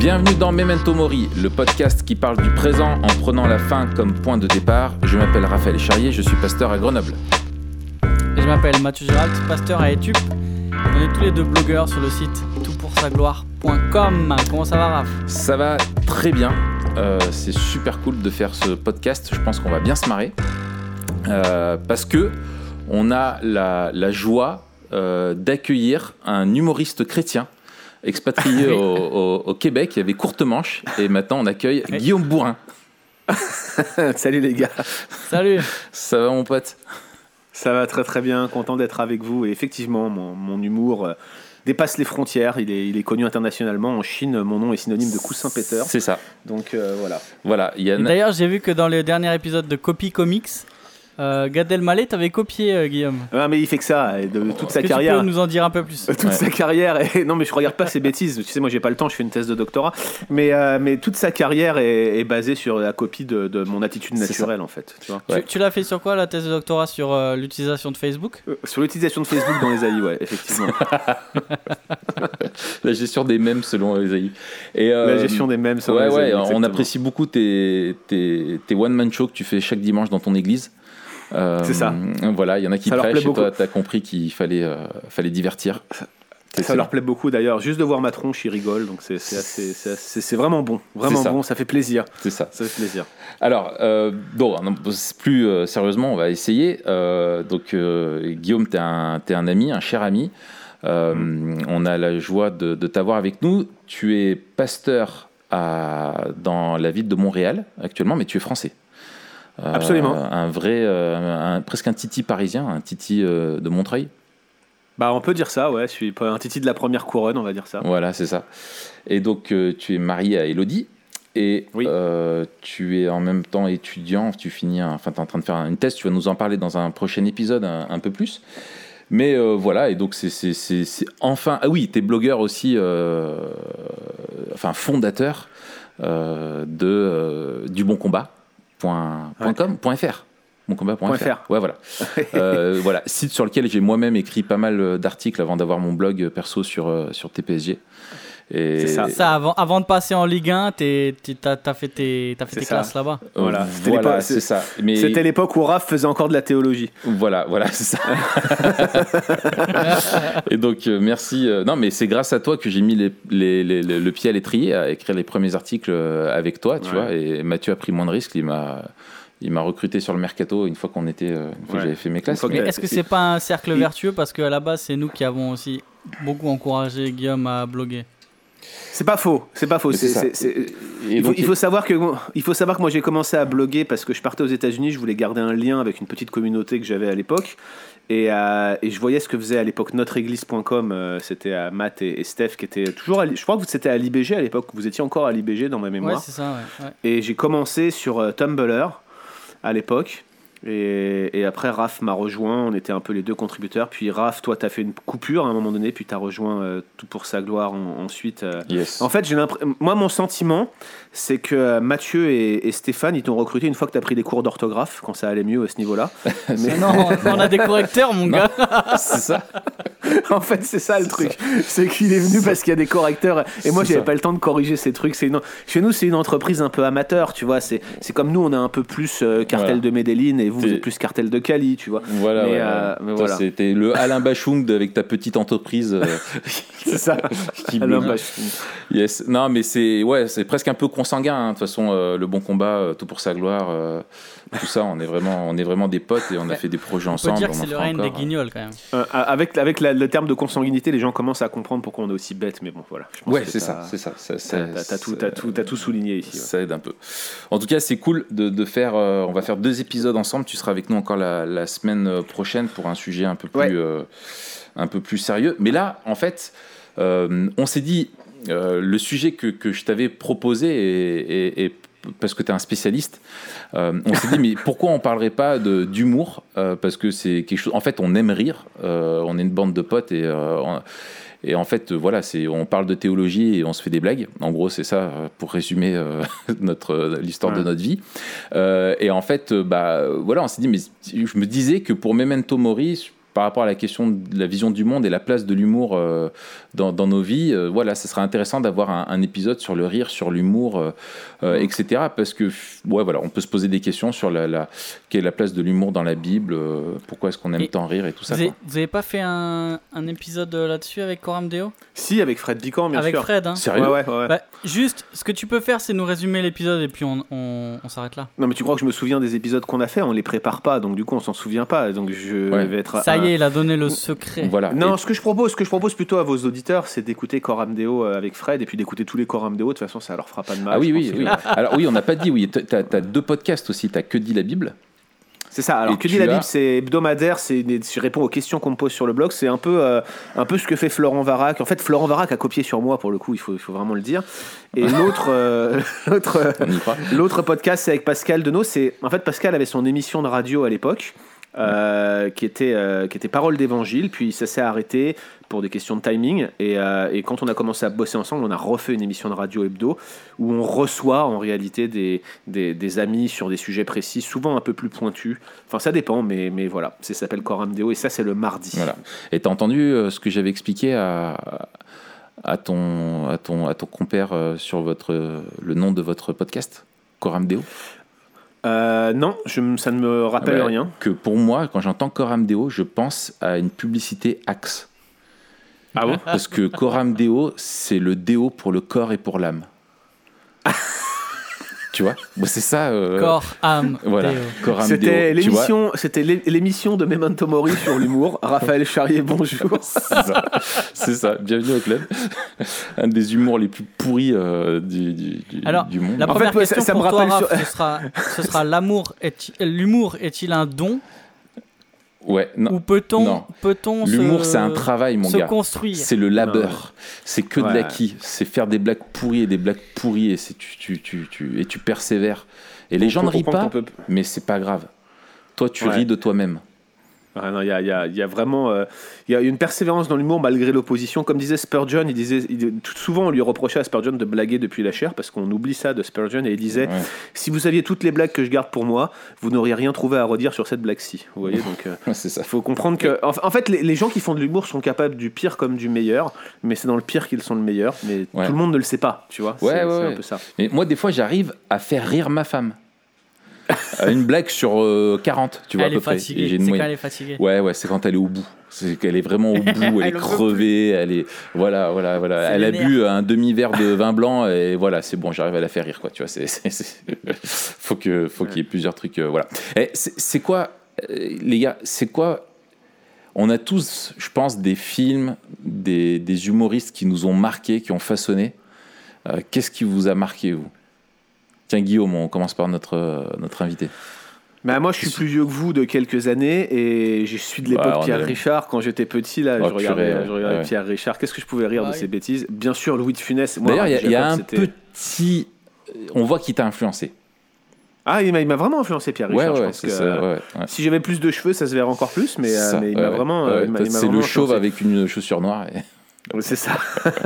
Bienvenue dans Memento Mori, le podcast qui parle du présent en prenant la fin comme point de départ. Je m'appelle Raphaël Charrier, je suis pasteur à Grenoble. Et je m'appelle Mathieu Gérald, pasteur à Etup. On est tous les deux blogueurs sur le site toutpoursagloire.com. Comment ça va, Raph? Ça va très bien. Euh, c'est super cool de faire ce podcast. Je pense qu'on va bien se marrer. Euh, parce que on a la, la joie euh, d'accueillir un humoriste chrétien expatrié au, au- au Québec. Il y avait courte manche et maintenant on accueille Oui. Guillaume Bourrin. Salut les gars, Salut Ça va mon pote? Ça va très très bien, content d'être avec vous. Et effectivement, mon, mon humour euh, dépasse les frontières, il est, il est connu internationalement. En Chine, mon nom est synonyme de coussin péteur. C'est ça. Donc euh, voilà. Voilà. A D'ailleurs, j'ai vu que dans le dernier épisode de Copy Comics, euh, Gad Elmaleh t'avait copié, euh, Guillaume. Ah, mais il fait que ça, de toute sa que carrière. tu peux nous en dire un peu plus Toute Ouais. sa carrière, et non mais je regarde pas ses bêtises, tu sais moi j'ai pas le temps, je fais une thèse de doctorat, mais, euh, mais toute sa carrière est, est basée sur la copie de, de mon attitude naturelle en fait. Tu vois. Ouais. Tu, tu l'as fait sur quoi, la thèse de doctorat Sur euh, l'utilisation de Facebook Euh, Sur l'utilisation de Facebook dans les AI, ouais, effectivement. la gestion des mèmes selon les AI. Et, euh, la gestion des mèmes sur Ouais, les ouais, AI, on apprécie beaucoup tes, tes, tes one-man shows que tu fais chaque dimanche dans ton église. Euh, C'est ça. Voilà, il y en a qui Ça prêchent et toi, beaucoup. tu as compris qu'il fallait, euh, fallait divertir. Ça leur plaît beaucoup d'ailleurs, juste de voir ma tronche, ils rigolent, donc c'est c'est assez- c'est assez- c'est vraiment bon, vraiment bon, ça fait plaisir, C'est ça. ça fait plaisir. Alors, euh, bon, non, plus euh, sérieusement, on va essayer. Euh, donc, euh, Guillaume, tu es, un ami, un cher ami. Euh, On a la joie de, de t'avoir avec nous. Tu es pasteur à, dans la ville de Montréal actuellement, mais tu es français. Euh, Absolument. Un vrai, euh, un- presque un titi parisien, un titi euh, de Montreuil. Bah on peut dire ça, ouais, je suis un titi de la première couronne, on va dire ça. Voilà, c'est ça. Et donc, tu es marié à Elodie. Et Oui. euh, tu es en même temps étudiant, tu finis, enfin, tu es en train de faire une thèse, tu vas nous en parler dans un prochain épisode un, un peu plus. Mais euh, voilà, et donc c'est- enfin. Ah oui, tu es blogueur aussi, euh, enfin fondateur de du bon combat. Point, point Ouais. com, point fr. Boncombat.fr. Point fr. Ouais, voilà. Euh, voilà, site sur lequel j'ai moi-même écrit pas mal euh, d'articles avant d'avoir mon blog perso sur, euh, sur TPSG. Et C'est ça. Ça, avant, avant de passer en Ligue 1, t'es- t'es- t'as t'as fait tes, t'as fait C'est tes ça. classes là-bas. Voilà, c'était voilà, l'époque- c'est ça. Mais C'était l'époque où Raph faisait encore de la théologie. voilà, voilà, c'est ça. Et donc euh, merci. euh, non, mais c'est grâce à toi que j'ai mis les, les- les- le le pied à l'étrier à écrire les premiers articles euh, avec toi, tu Ouais. vois. Et Mathieu a pris moins de risques. Il m'a il m'a recruté sur le mercato une fois qu'on était, une fois que j'avais fait mes classes. est-ce que c'est pas un cercle vertueux? Parce qu'à la base, c'est nous qui avons aussi beaucoup encouragé Guillaume à bloguer. C'est pas faux, c'est pas faux. Il faut, donc, il faut savoir que il faut savoir que moi j'ai commencé à bloguer parce que je partais aux États-Unis, je voulais garder un lien avec une petite communauté que j'avais à l'époque et, euh, et je voyais ce que faisait à l'époque notreéglise.com, euh, c'était à Matt et, et Steph qui étaient toujours à, je crois que c'était à l'IBG à l'époque, vous étiez encore à l'IBG dans ma Ouais, mémoire. c'est ça, ouais. ouais. et j'ai commencé sur euh, Tumblr à l'époque. Et, et après, Raph m'a rejoint, on était un peu les deux contributeurs. Puis Raph, toi, t'as fait une coupure à un moment donné, puis t'as rejoint euh, Tout pour sa gloire en- ensuite. euh, yes. en fait, j'ai moi, mon sentiment, c'est que euh, Mathieu et, et Stéphane, ils t'ont recruté une fois que tu as pris des cours d'orthographe, quand ça allait mieux à ce niveau-là. Mais Non, on a des correcteurs, mon gars. c'est ça. en fait, c'est ça le C'est truc. C'est qu'il est venu parce qu'il y a des correcteurs. Et moi, j'avais ça. pas le temps de corriger ces trucs. C'est une- Chez nous, c'est une entreprise un peu amateur, tu vois. C'est c'est comme nous, on est un peu plus euh, cartel Voilà. de Medellin et vous, vous T'es- êtes plus cartel de Cali, tu vois. Voilà, Mais, ouais, euh, ouais. mais Toi, voilà. C'était le Alain Bachung avec ta petite entreprise. euh, C'est ça. bah, Yes. Non, mais c'est ouais, c'est presque un peu consanguin. hein. De toute façon, euh, le bon combat, euh, tout pour sa gloire, euh, tout ça, on est vraiment, on est vraiment des potes et on a fait des projets On peut ensemble. dire que c'est le règne des guignols, quand même. euh, avec avec la- le terme de consanguinité, les gens commencent à comprendre pourquoi on est aussi bête. Mais bon, voilà. Je pense Ouais, c'est ça, c'est ça. ça, T'as ça- t'as- t'as tout, tout, t'as tout souligné ici. ouais. Ça aide un peu. En tout cas, c'est cool de, de faire. euh, on va faire deux épisodes ensemble. Tu seras avec nous encore la, la semaine prochaine pour un sujet un peu plus, Ouais. euh, un peu plus sérieux. Mais là, en fait, euh, on s'est dit euh, le sujet que, que je t'avais proposé et, et- et parce que tu es un spécialiste, euh, on s'est dit mais pourquoi on parlerait pas d'humour Euh, Parce que c'est quelque chose. En fait, on aime rire. on est une bande de potes et on- et en fait, voilà, c'est, on parle de théologie et on se fait des blagues. En gros, c'est ça pour résumer euh, notre l'histoire de notre vie. Euh, et en fait, bah, voilà, on s'est dit, mais je me disais que pour Memento Mori, par rapport à la question de la vision du monde et la place de l'humour euh, dans, nos vies, euh, voilà, ce serait intéressant d'avoir un, un, épisode sur le rire, sur l'humour, euh, euh etc. Parce que, ouais, voilà, on peut se poser des questions sur la, la quelle est la place de l'humour dans la Bible, pourquoi est-ce qu'on aime et tant rire et tout ça. Vous n'avez pas fait un, un épisode là-dessus avec Coram Deo? Si, avec Fred Bican, bien avec sûr. Avec Fred, hein. Sérieux? Ouais, ouais, ouais. Bah, juste, ce que tu peux faire, c'est nous résumer l'épisode et puis on, on, on s'arrête là. Non, mais tu crois que je me souviens des épisodes qu'on a fait? On les prépare pas, donc du coup, on s'en souvient pas. Donc je Ouais. vais être. Ça un- y est, il a donné le secret. Voilà. Non, Et- ce que je propose, ce que je propose plutôt à vos auditeurs, c'est d'écouter Coram Deo euh, avec Fred et puis d'écouter tous les Coram Deo. De toute façon, ça leur fera pas de mal. ah oui, oui, oui. Alors oui, on n'a pas dit, oui, tu as, deux podcasts aussi, tu as Que dit la Bible C'est ça. Alors, Et que dit la as- Bible C'est hebdomadaire. C'est je réponds aux questions qu'on me pose sur le blog. C'est un peu, euh, un peu ce que fait Florent Varac. En fait, Florent Varac a copié sur moi pour le coup. Il faut, il faut vraiment le dire. Et l'autre, euh, l'autre, L'autre podcast, c'est avec Pascal Denot. C'est en fait Pascal avait son émission de radio à l'époque, euh, qui était euh, qui était Parole d'Évangile. Puis ça s'est arrêté pour des questions de timing. Et, euh, et quand on a commencé à bosser ensemble, on a refait une émission de radio hebdo où on reçoit en réalité des, des, amis sur des sujets précis, souvent un peu plus pointus. Enfin, ça dépend, mais mais voilà, ça s'appelle Coram Deo et ça c'est le mardi. Voilà. Et t'as entendu ce que j'avais expliqué à, à, ton, à, ton, à ton compère sur votre, le nom de votre podcast Coram Deo? Euh, non, je, ça ne me rappelle Ouais, rien. Que pour moi, quand j'entends Coram Deo, je pense à une publicité Axe. Ah bon? Parce que Coram Deo, c'est le déo pour le corps et pour l'âme. Tu vois Bah, C'est ça. euh, Corps, âme, Voilà, C'était l'émission, c'était l'é- l'émission de Memento Mori sur l'humour. Raphaël Charrier, bonjour. C'est ça. Bienvenue au club. Un des humours les plus pourris euh, du, du, du- Alors, du monde. La En première fait, ouais, ça- question ça me pour toi, rappelle Raph, ce sera, ce sera l'amour est l'humour est-il un don Ouais, non. ou peut-on L'humour, c'est un travail, mon se gars. construire C'est le labeur. C'est que de l'acquis. C'est faire des blagues pourries et des blagues pourries et, c'est- tu, tu, tu, tu- et tu persévères. Et les gens ne rient pas, mais c'est pas grave. Toi, tu Ouais. ris de toi-même. Ah non, il y a, il y a- il y a vraiment euh, y a une persévérance dans l'humour malgré l'opposition. Comme disait Spurgeon, il disait, il- souvent on lui reprochait à Spurgeon de blaguer depuis la chair parce qu'on oublie ça de Spurgeon et il disait Ouais. si vous saviez toutes les blagues que je garde pour moi, vous n'auriez rien trouvé à redire sur cette blague-ci. Vous voyez donc. euh, ça. Il faut comprendre que, en en fait, les, les gens qui font de l'humour sont capables du pire comme du meilleur, mais c'est dans le pire qu'ils sont le meilleur. Mais Ouais. tout le monde ne le sait pas, tu vois. Ouais, c'est un peu ça. Mais moi, des fois, j'arrive à faire rire ma femme. À une blague sur euh, 40, tu vois, Elle à peu est près. Fatiguée. une C'est quand elle est fatiguée. Ouais, ouais, c'est quand elle est au bout. C'est qu'elle est vraiment au bout, elle, est crevée, elle est. Voilà, voilà, voilà. C'est Elle a bu un demi-verre de vin blanc et voilà, c'est bon, j'arrive à la faire rire, quoi. Tu vois, c'est. c'est- c'est- faut que, faut qu'il y ait plusieurs trucs. euh, voilà. Et c'est quoi, euh, les gars, c'est quoi. On a tous, je pense, des films, des, des humoristes qui nous ont marqués, qui ont façonné. Euh, Qu'est-ce qui vous a marqué, vous? Tiens, Guillaume, on commence par notre, euh, notre invité. Bah, moi, je suis plus vieux que vous de quelques années et je suis de l'époque Ouais, on Pierre est- Richard. Quand j'étais petit, là, Oh, je regardais, purée, je regardais ouais. Pierre Richard. Qu'est-ce que je pouvais rire Ah de oui. ces bêtises? Bien sûr, Louis de Funès. D'ailleurs, il y a- il y, a un petit. On voit qui t'a influencé. Ah, il m'a il m'a vraiment influencé, Pierre Ouais, Richard. je ouais, pense c'est que, ça. ouais, ouais. Si j'avais plus de cheveux, ça se verrait encore plus, mais, euh, Ça, mais il ouais, m'a vraiment. Euh, c'est le chauve avec une chaussure noire. et- C'est ça.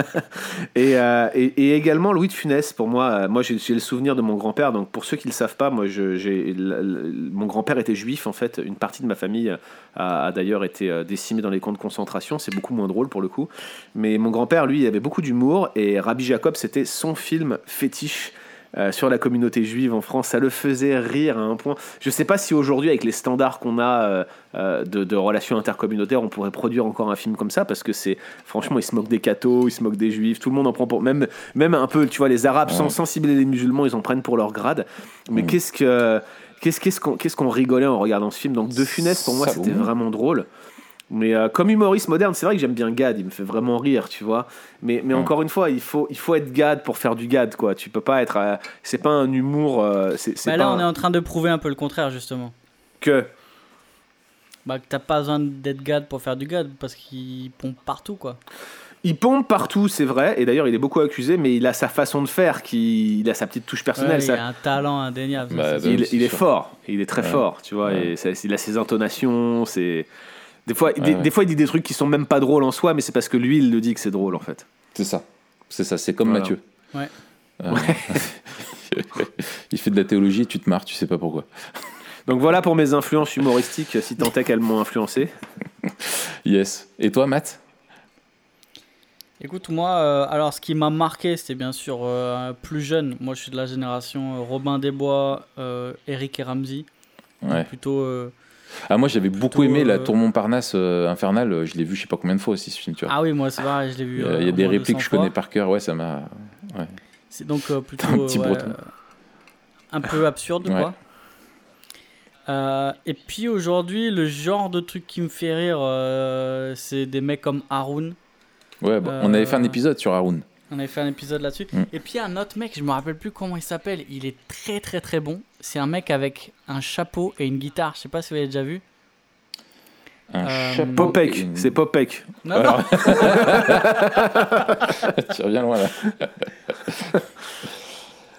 et, euh, et, également Louis de Funès, pour moi, euh, moi j'ai le souvenir de mon grand-père. Donc pour ceux qui ne le savent pas, moi, mon grand-père était juif en fait. Une partie de ma famille a, a d'ailleurs été euh, décimée dans les camps de concentration. C'est beaucoup moins drôle pour le coup. Mais mon grand-père, lui, il avait beaucoup d'humour et Rabbi Jacob, c'était son film fétiche. Euh, sur la communauté juive en France, ça le faisait rire à un point. Je sais pas si aujourd'hui, avec les standards qu'on a euh, euh, de, de relations intercommunautaires, on pourrait produire encore un film comme ça parce que c'est franchement, il se moque des cathos, il se moque des juifs, tout le monde en prend pour même même un peu, tu vois, les arabes sans Ouais. sensibiliser les musulmans, ils en prennent pour leur grade. Mais Mm. qu'est-ce que qu'est-ce qu'est-ce qu'on rigolait en regardant ce film? Donc De Funès pour moi c'était vraiment drôle. Mais euh, comme humoriste moderne, c'est vrai que j'aime bien Gad, il me fait vraiment rire, tu vois. Mais, mais Mm. encore une fois, il faut, il faut être Gad pour faire du Gad, quoi. Tu peux pas être. euh, c'est pas un humour. euh, c'est c'est Bah pas là, un- on est en train de prouver un peu le contraire, justement. que. Bah, que t'as pas besoin d'être gad pour faire du gad, parce qu'il pompe partout, quoi. Il pompe partout, c'est vrai, et d'ailleurs il est beaucoup accusé, mais il a sa façon de faire, qui, il a sa petite touche personnelle. Ouais, il ça- a un talent indéniable. Bah, il, est sûr. fort, il est très Ouais. fort, tu vois, Ouais. et ça- il a ses intonations, c'est. Des fois, des, ouais. des fois, il dit des trucs qui sont même pas drôles en soi, mais c'est parce que lui, il le dit que c'est drôle en fait. C'est ça. C'est ça. C'est comme Voilà. Mathieu. Ouais. Euh, il fait de la théologie et tu te marres, tu sais pas pourquoi. Donc voilà pour mes influences humoristiques, si tant est qu'elles m'ont influencé. Yes. Et toi, Matt? Écoute, moi, euh, alors ce qui m'a marqué, c'était bien sûr euh, plus jeune. Moi, je suis de la génération euh, Robin des Bois, euh, Eric et Ramsey. Ouais. Plutôt. Euh, Ah, moi, j'avais beaucoup aimé la euh, Tour Montparnasse euh, infernale. euh, Je l'ai vu, je sais pas combien de fois aussi ce film, tu vois. Ah oui, moi, c'est vrai, je l'ai vu. Il y a- euh, y a des répliques que 200 je connais par cœur. Ouais, ça m'a. C'est donc euh, plutôt. Un petit euh, euh, un peu absurde, Ouais. quoi. Euh, et puis aujourd'hui, le genre de truc qui me fait rire, euh, c'est des mecs comme Haroun. Ouais, bah, on avait fait un Euh, épisode sur Haroun. On avait fait un épisode là-dessus. Mm. Et puis un autre mec, je me rappelle plus comment il s'appelle. Il est très très très bon. C'est un mec avec un chapeau et une guitare. Je sais pas si vous l'avez déjà vu. Un euh, chapeau. et Popek, une- c'est Popek. Non, Alors- non. tu reviens loin là.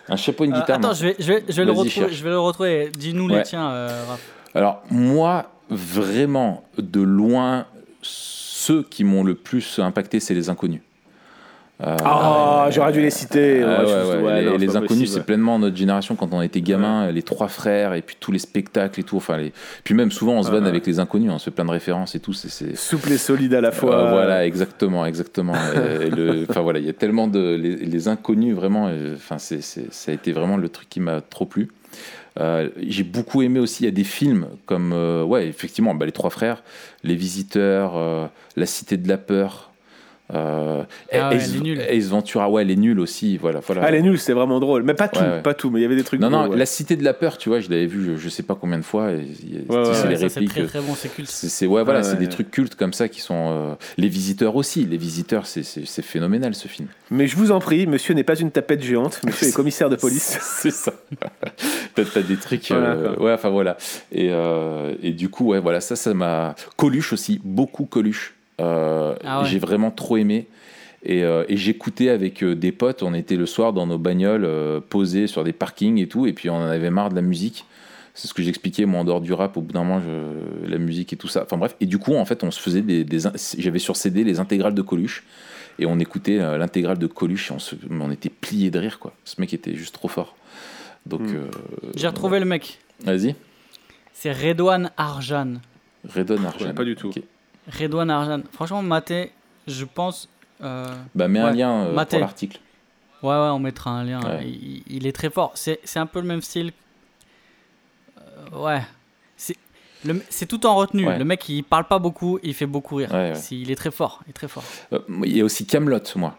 un chapeau, une Euh, guitare. attends, je vais, je vais, je vais le retrouver. cherche. Je vais le retrouver. Dis-nous les Ouais. tiens, euh, Raph. Alors, moi, vraiment, de loin, ceux qui m'ont le plus impacté, c'est les inconnus. Euh, Ah, j'aurais dû les citer. Ah Ouais, ouais, je- ouais, ouais, les, non, inconnus, c'est pleinement notre génération quand on était gamin, les trois frères et puis tous les spectacles et tout. Enfin, les... puis même souvent on se vanne avec les inconnus, on se fait plein de références et tout. C'est, Souple et solide à la fois. Euh, voilà, exactement, exactement. Enfin voilà, il y a tellement de les, les inconnus vraiment. euh, Enfin, c'est, c'est- ça a été vraiment le truc qui m'a trop plu. Euh, j'ai beaucoup aimé aussi. Il y a des films comme euh, ouais, effectivement, bah, les trois frères, Les Visiteurs, euh, La Cité de la peur. Euh, Ah ouais. Ace Ventura, ouais, les nuls aussi, voilà, voilà. Ah, les nuls, c'était vraiment drôle. Mais pas tout, Ouais, ouais. pas tout, mais il y avait des trucs. Non, non, drôles, ouais. la cité de la peur, tu vois, je l'avais vu, je, je sais pas combien de fois. Ouais, ouais, c'est ouais, les ça, c'est répliques. très très bon, c'est culte. C'est, c'est- ouais, voilà, Ouais, c'est ouais. des trucs cultes comme ça qui sont. euh, Les visiteurs aussi. Les visiteurs, c'est, c'est, c'est phénoménal ce film. Mais je vous en prie, monsieur n'est pas une tapette géante. Monsieur est commissaire de police. c'est ça. t'as, t'as des trucs. Voilà, euh, ouais, enfin voilà. Et, euh, et du coup, ouais, voilà, ça, ça m'a. Coluche aussi, beaucoup Coluche. Euh, Ah ouais. J'ai vraiment trop aimé. Et, euh, et j'écoutais avec euh, des potes, on était le soir dans nos bagnoles, euh, posés sur des parkings et tout, et puis on en avait marre de la musique. C'est ce que j'expliquais, moi, en dehors du rap, au bout d'un moment, je- la musique et tout ça. Enfin bref, et du coup, en fait, on se faisait des. J'avais sur CD les intégrales de Coluche, et on écoutait euh, l'intégrale de Coluche, et on, se- on était pliés de rire, quoi. Ce mec était juste trop fort. Donc. Mm. euh, J'ai retrouvé le mec. Vas-y. C'est Redouane Arjan. Redon Arjan. pas du tout. Redouane Arjan. Franchement, Maté, je pense. euh, Bah, mets un lien euh, pour l'article. Ouais, ouais, on mettra un lien. Ouais. Il, il est très fort. C'est un peu le même style. Euh, ouais. C'est tout en retenue. Ouais. Le mec, il parle pas beaucoup, il fait beaucoup rire. Il est très fort. Il est très fort. Euh, il y a aussi Camelot, moi.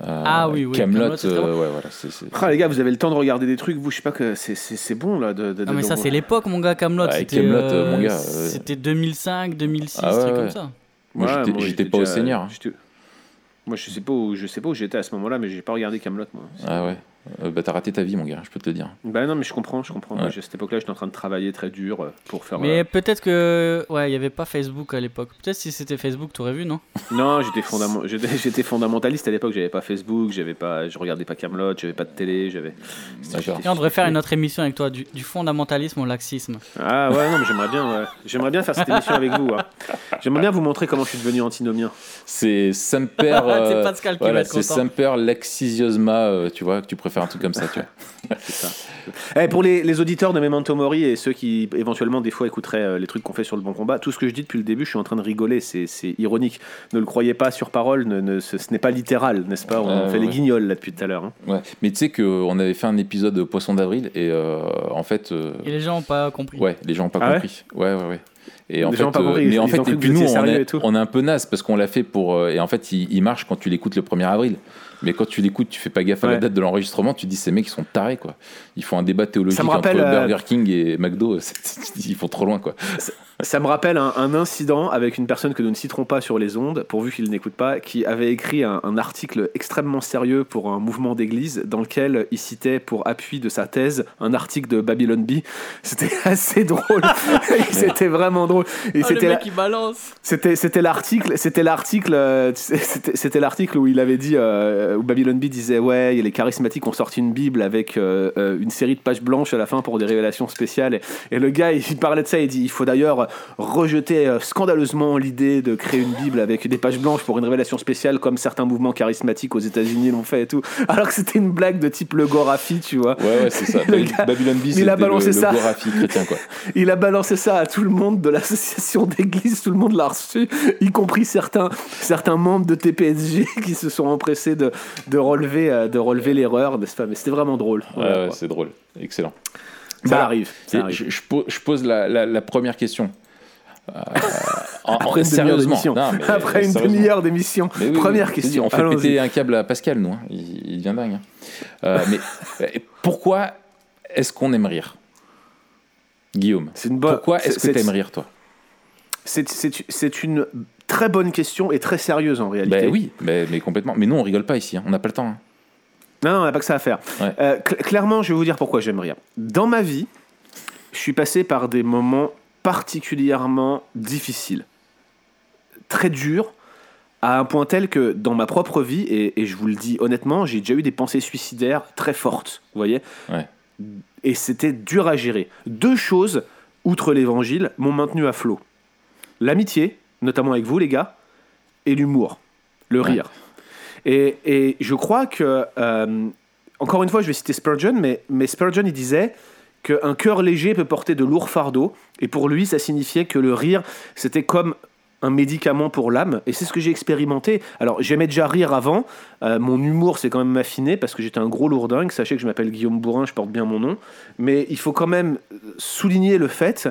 Euh, Ah oui, oui, Camelot, euh, ouais, voilà, c'est, c'est- Ah, les gars, vous avez le temps de regarder des trucs, vous, je sais pas que c'est- bon là. De, de- Non, de- mais ça, c'est l'époque, mon gars, Camelot. Ouais, C'était Kaamelott, euh, mon gars, euh, c'était 2005, 2006, Ah ouais, truc ouais. comme ça. Moi, Ouais, j'étais, moi, j'étais pas au Seigneur. j'étais- Moi, je sais pas où, je sais pas où j'étais à ce moment-là, mais j'ai pas regardé Camelot, moi. Ah ouais. Euh, bah, t'as raté ta vie, mon gars, je peux te le dire. Bah non, mais je comprends, je comprends. Ouais. j'ai- à cette époque-là, j'étais en train de travailler très dur euh, pour faire. Mais euh, peut-être que. Ouais, il y avait pas Facebook à l'époque. Peut-être si c'était Facebook, t'aurais vu, non? Non, j'étais fondament- j'étais j'étais fondamentaliste à l'époque. J'avais pas Facebook, j'avais pas, je regardais pas Camelot, j'avais pas de télé, j'avais. On devrait faire une autre émission avec toi, du, du fondamentalisme au laxisme. Ah ouais, non, mais j'aimerais bien, ouais. j'aimerais bien faire cette émission avec vous. hein. J'aimerais bien vous montrer comment je suis devenu antinomien. C'est Semper. C'est euh, Pascal qui va voilà, être c'est content. Semper Laxisiosma, euh, tu vois, que tu préfères un truc comme ça, tu vois. Ça. Eh, pour les, les auditeurs de Memento Mori et ceux qui éventuellement des fois écouteraient euh, les trucs qu'on fait sur le bon combat, tout ce que je dis depuis le début, je suis en train de rigoler, c'est ironique. Ne le croyez pas sur parole, ne, ne- ce, ce n'est pas littéral, n'est-ce pas? On Ouais, fait les guignols là depuis tout à l'heure. hein. Ouais. Mais tu sais qu'on avait fait un épisode de Poisson d'avril et euh, en fait. euh, Et les gens ont pas compris. Ouais, les gens n'ont pas Ah compris. Ouais, ouais, ouais. Et Les en gens fait, euh, compris, mais en fait, et puis nous, on est, on un peu naze parce qu'on l'a fait pour. euh, et en fait, il, il marche quand tu l'écoutes le 1er avril. Mais quand tu l'écoutes, tu fais pas gaffe à la date de l'enregistrement, tu dis ces mecs ils sont tarés quoi. Ils font un débat théologique rappelle, entre euh, Burger King et McDo, ils font trop loin quoi. Ça me rappelle un, un incident avec une personne que nous ne citerons pas sur les ondes, pourvu qu'il n'écoute pas, qui avait écrit un, un article extrêmement sérieux pour un mouvement d'église dans lequel il citait pour appui de sa thèse un article de Babylon Bee. C'était assez drôle. C'était vraiment drôle. Et Oh, c'était le mec qui balance. C'était c'était l'article c'était l'article euh, c'était c'était l'article où il avait dit euh, où Babylon Bee disait ouais les charismatiques ont sorti une bible avec euh, euh, une série de pages blanches à la fin pour des révélations spéciales et, et le gars il parlait de ça il dit il faut d'ailleurs rejeter euh, scandaleusement l'idée de créer une bible avec des pages blanches pour une révélation spéciale comme certains mouvements charismatiques aux États-Unis l'ont fait et tout alors que c'était une blague de type le Gorafi tu vois Ouais, ouais, c'est ça. Le gars, Babylon Bee, il a balancé le, ça. le Gorafi chrétien, quoi. Il a balancé ça à tout le monde de l'association d'église, tout le monde l'a reçu, y compris certains, certains membres de TPSG qui se sont empressés de, de relever, euh, de relever l'erreur, n'est-ce pas? Mais c'était vraiment drôle. Ouais, ouais, c'est drôle. Excellent. Ça Bah, arrive. ça Et arrive. je, je pose, je pose la, la- la première question. Euh, en- en- Après une demi-heure sérieusement. d'émission. Non, mais Après une sérieusement. demi-heure d'émission. Mais oui, Première oui, question. on fait péter un câble à Pascal, nous. hein. Il, il devient dingue. hein. Euh, mais euh, pourquoi est-ce qu'on aime rire? Guillaume, C'est une bonne- pourquoi est-ce que tu aimes rire, toi? C'est- une très bonne question et très sérieuse en réalité. Ben oui, mais, mais complètement. Mais nous, on rigole pas ici. hein. On n'a pas le temps. Non, non, on n'a pas que ça à faire. Ouais. Euh, cl- clairement, je vais vous dire pourquoi j'aime rire. Dans ma vie, je suis passé par des moments particulièrement difficiles, très durs, à un point tel que dans ma propre vie, et, et je vous le dis honnêtement, j'ai déjà eu des pensées suicidaires très fortes, vous voyez Ouais. Et c'était dur à gérer. Deux choses, outre l'évangile, m'ont maintenu à flot. L'amitié, notamment avec vous les gars, et l'humour, le Ouais. rire. Et, je crois que, euh, encore une fois, je vais citer Spurgeon, mais, mais Spurgeon, il disait qu'un cœur léger peut porter de lourds fardeaux, et pour lui, ça signifiait que le rire, c'était comme un médicament pour l'âme, et c'est ce que j'ai expérimenté. Alors, j'aimais déjà rire avant, euh, mon humour s'est quand même affiné, parce que j'étais un gros lourdingue, sachez que je m'appelle Guillaume Bourrin, je porte bien mon nom, mais il faut quand même souligner le fait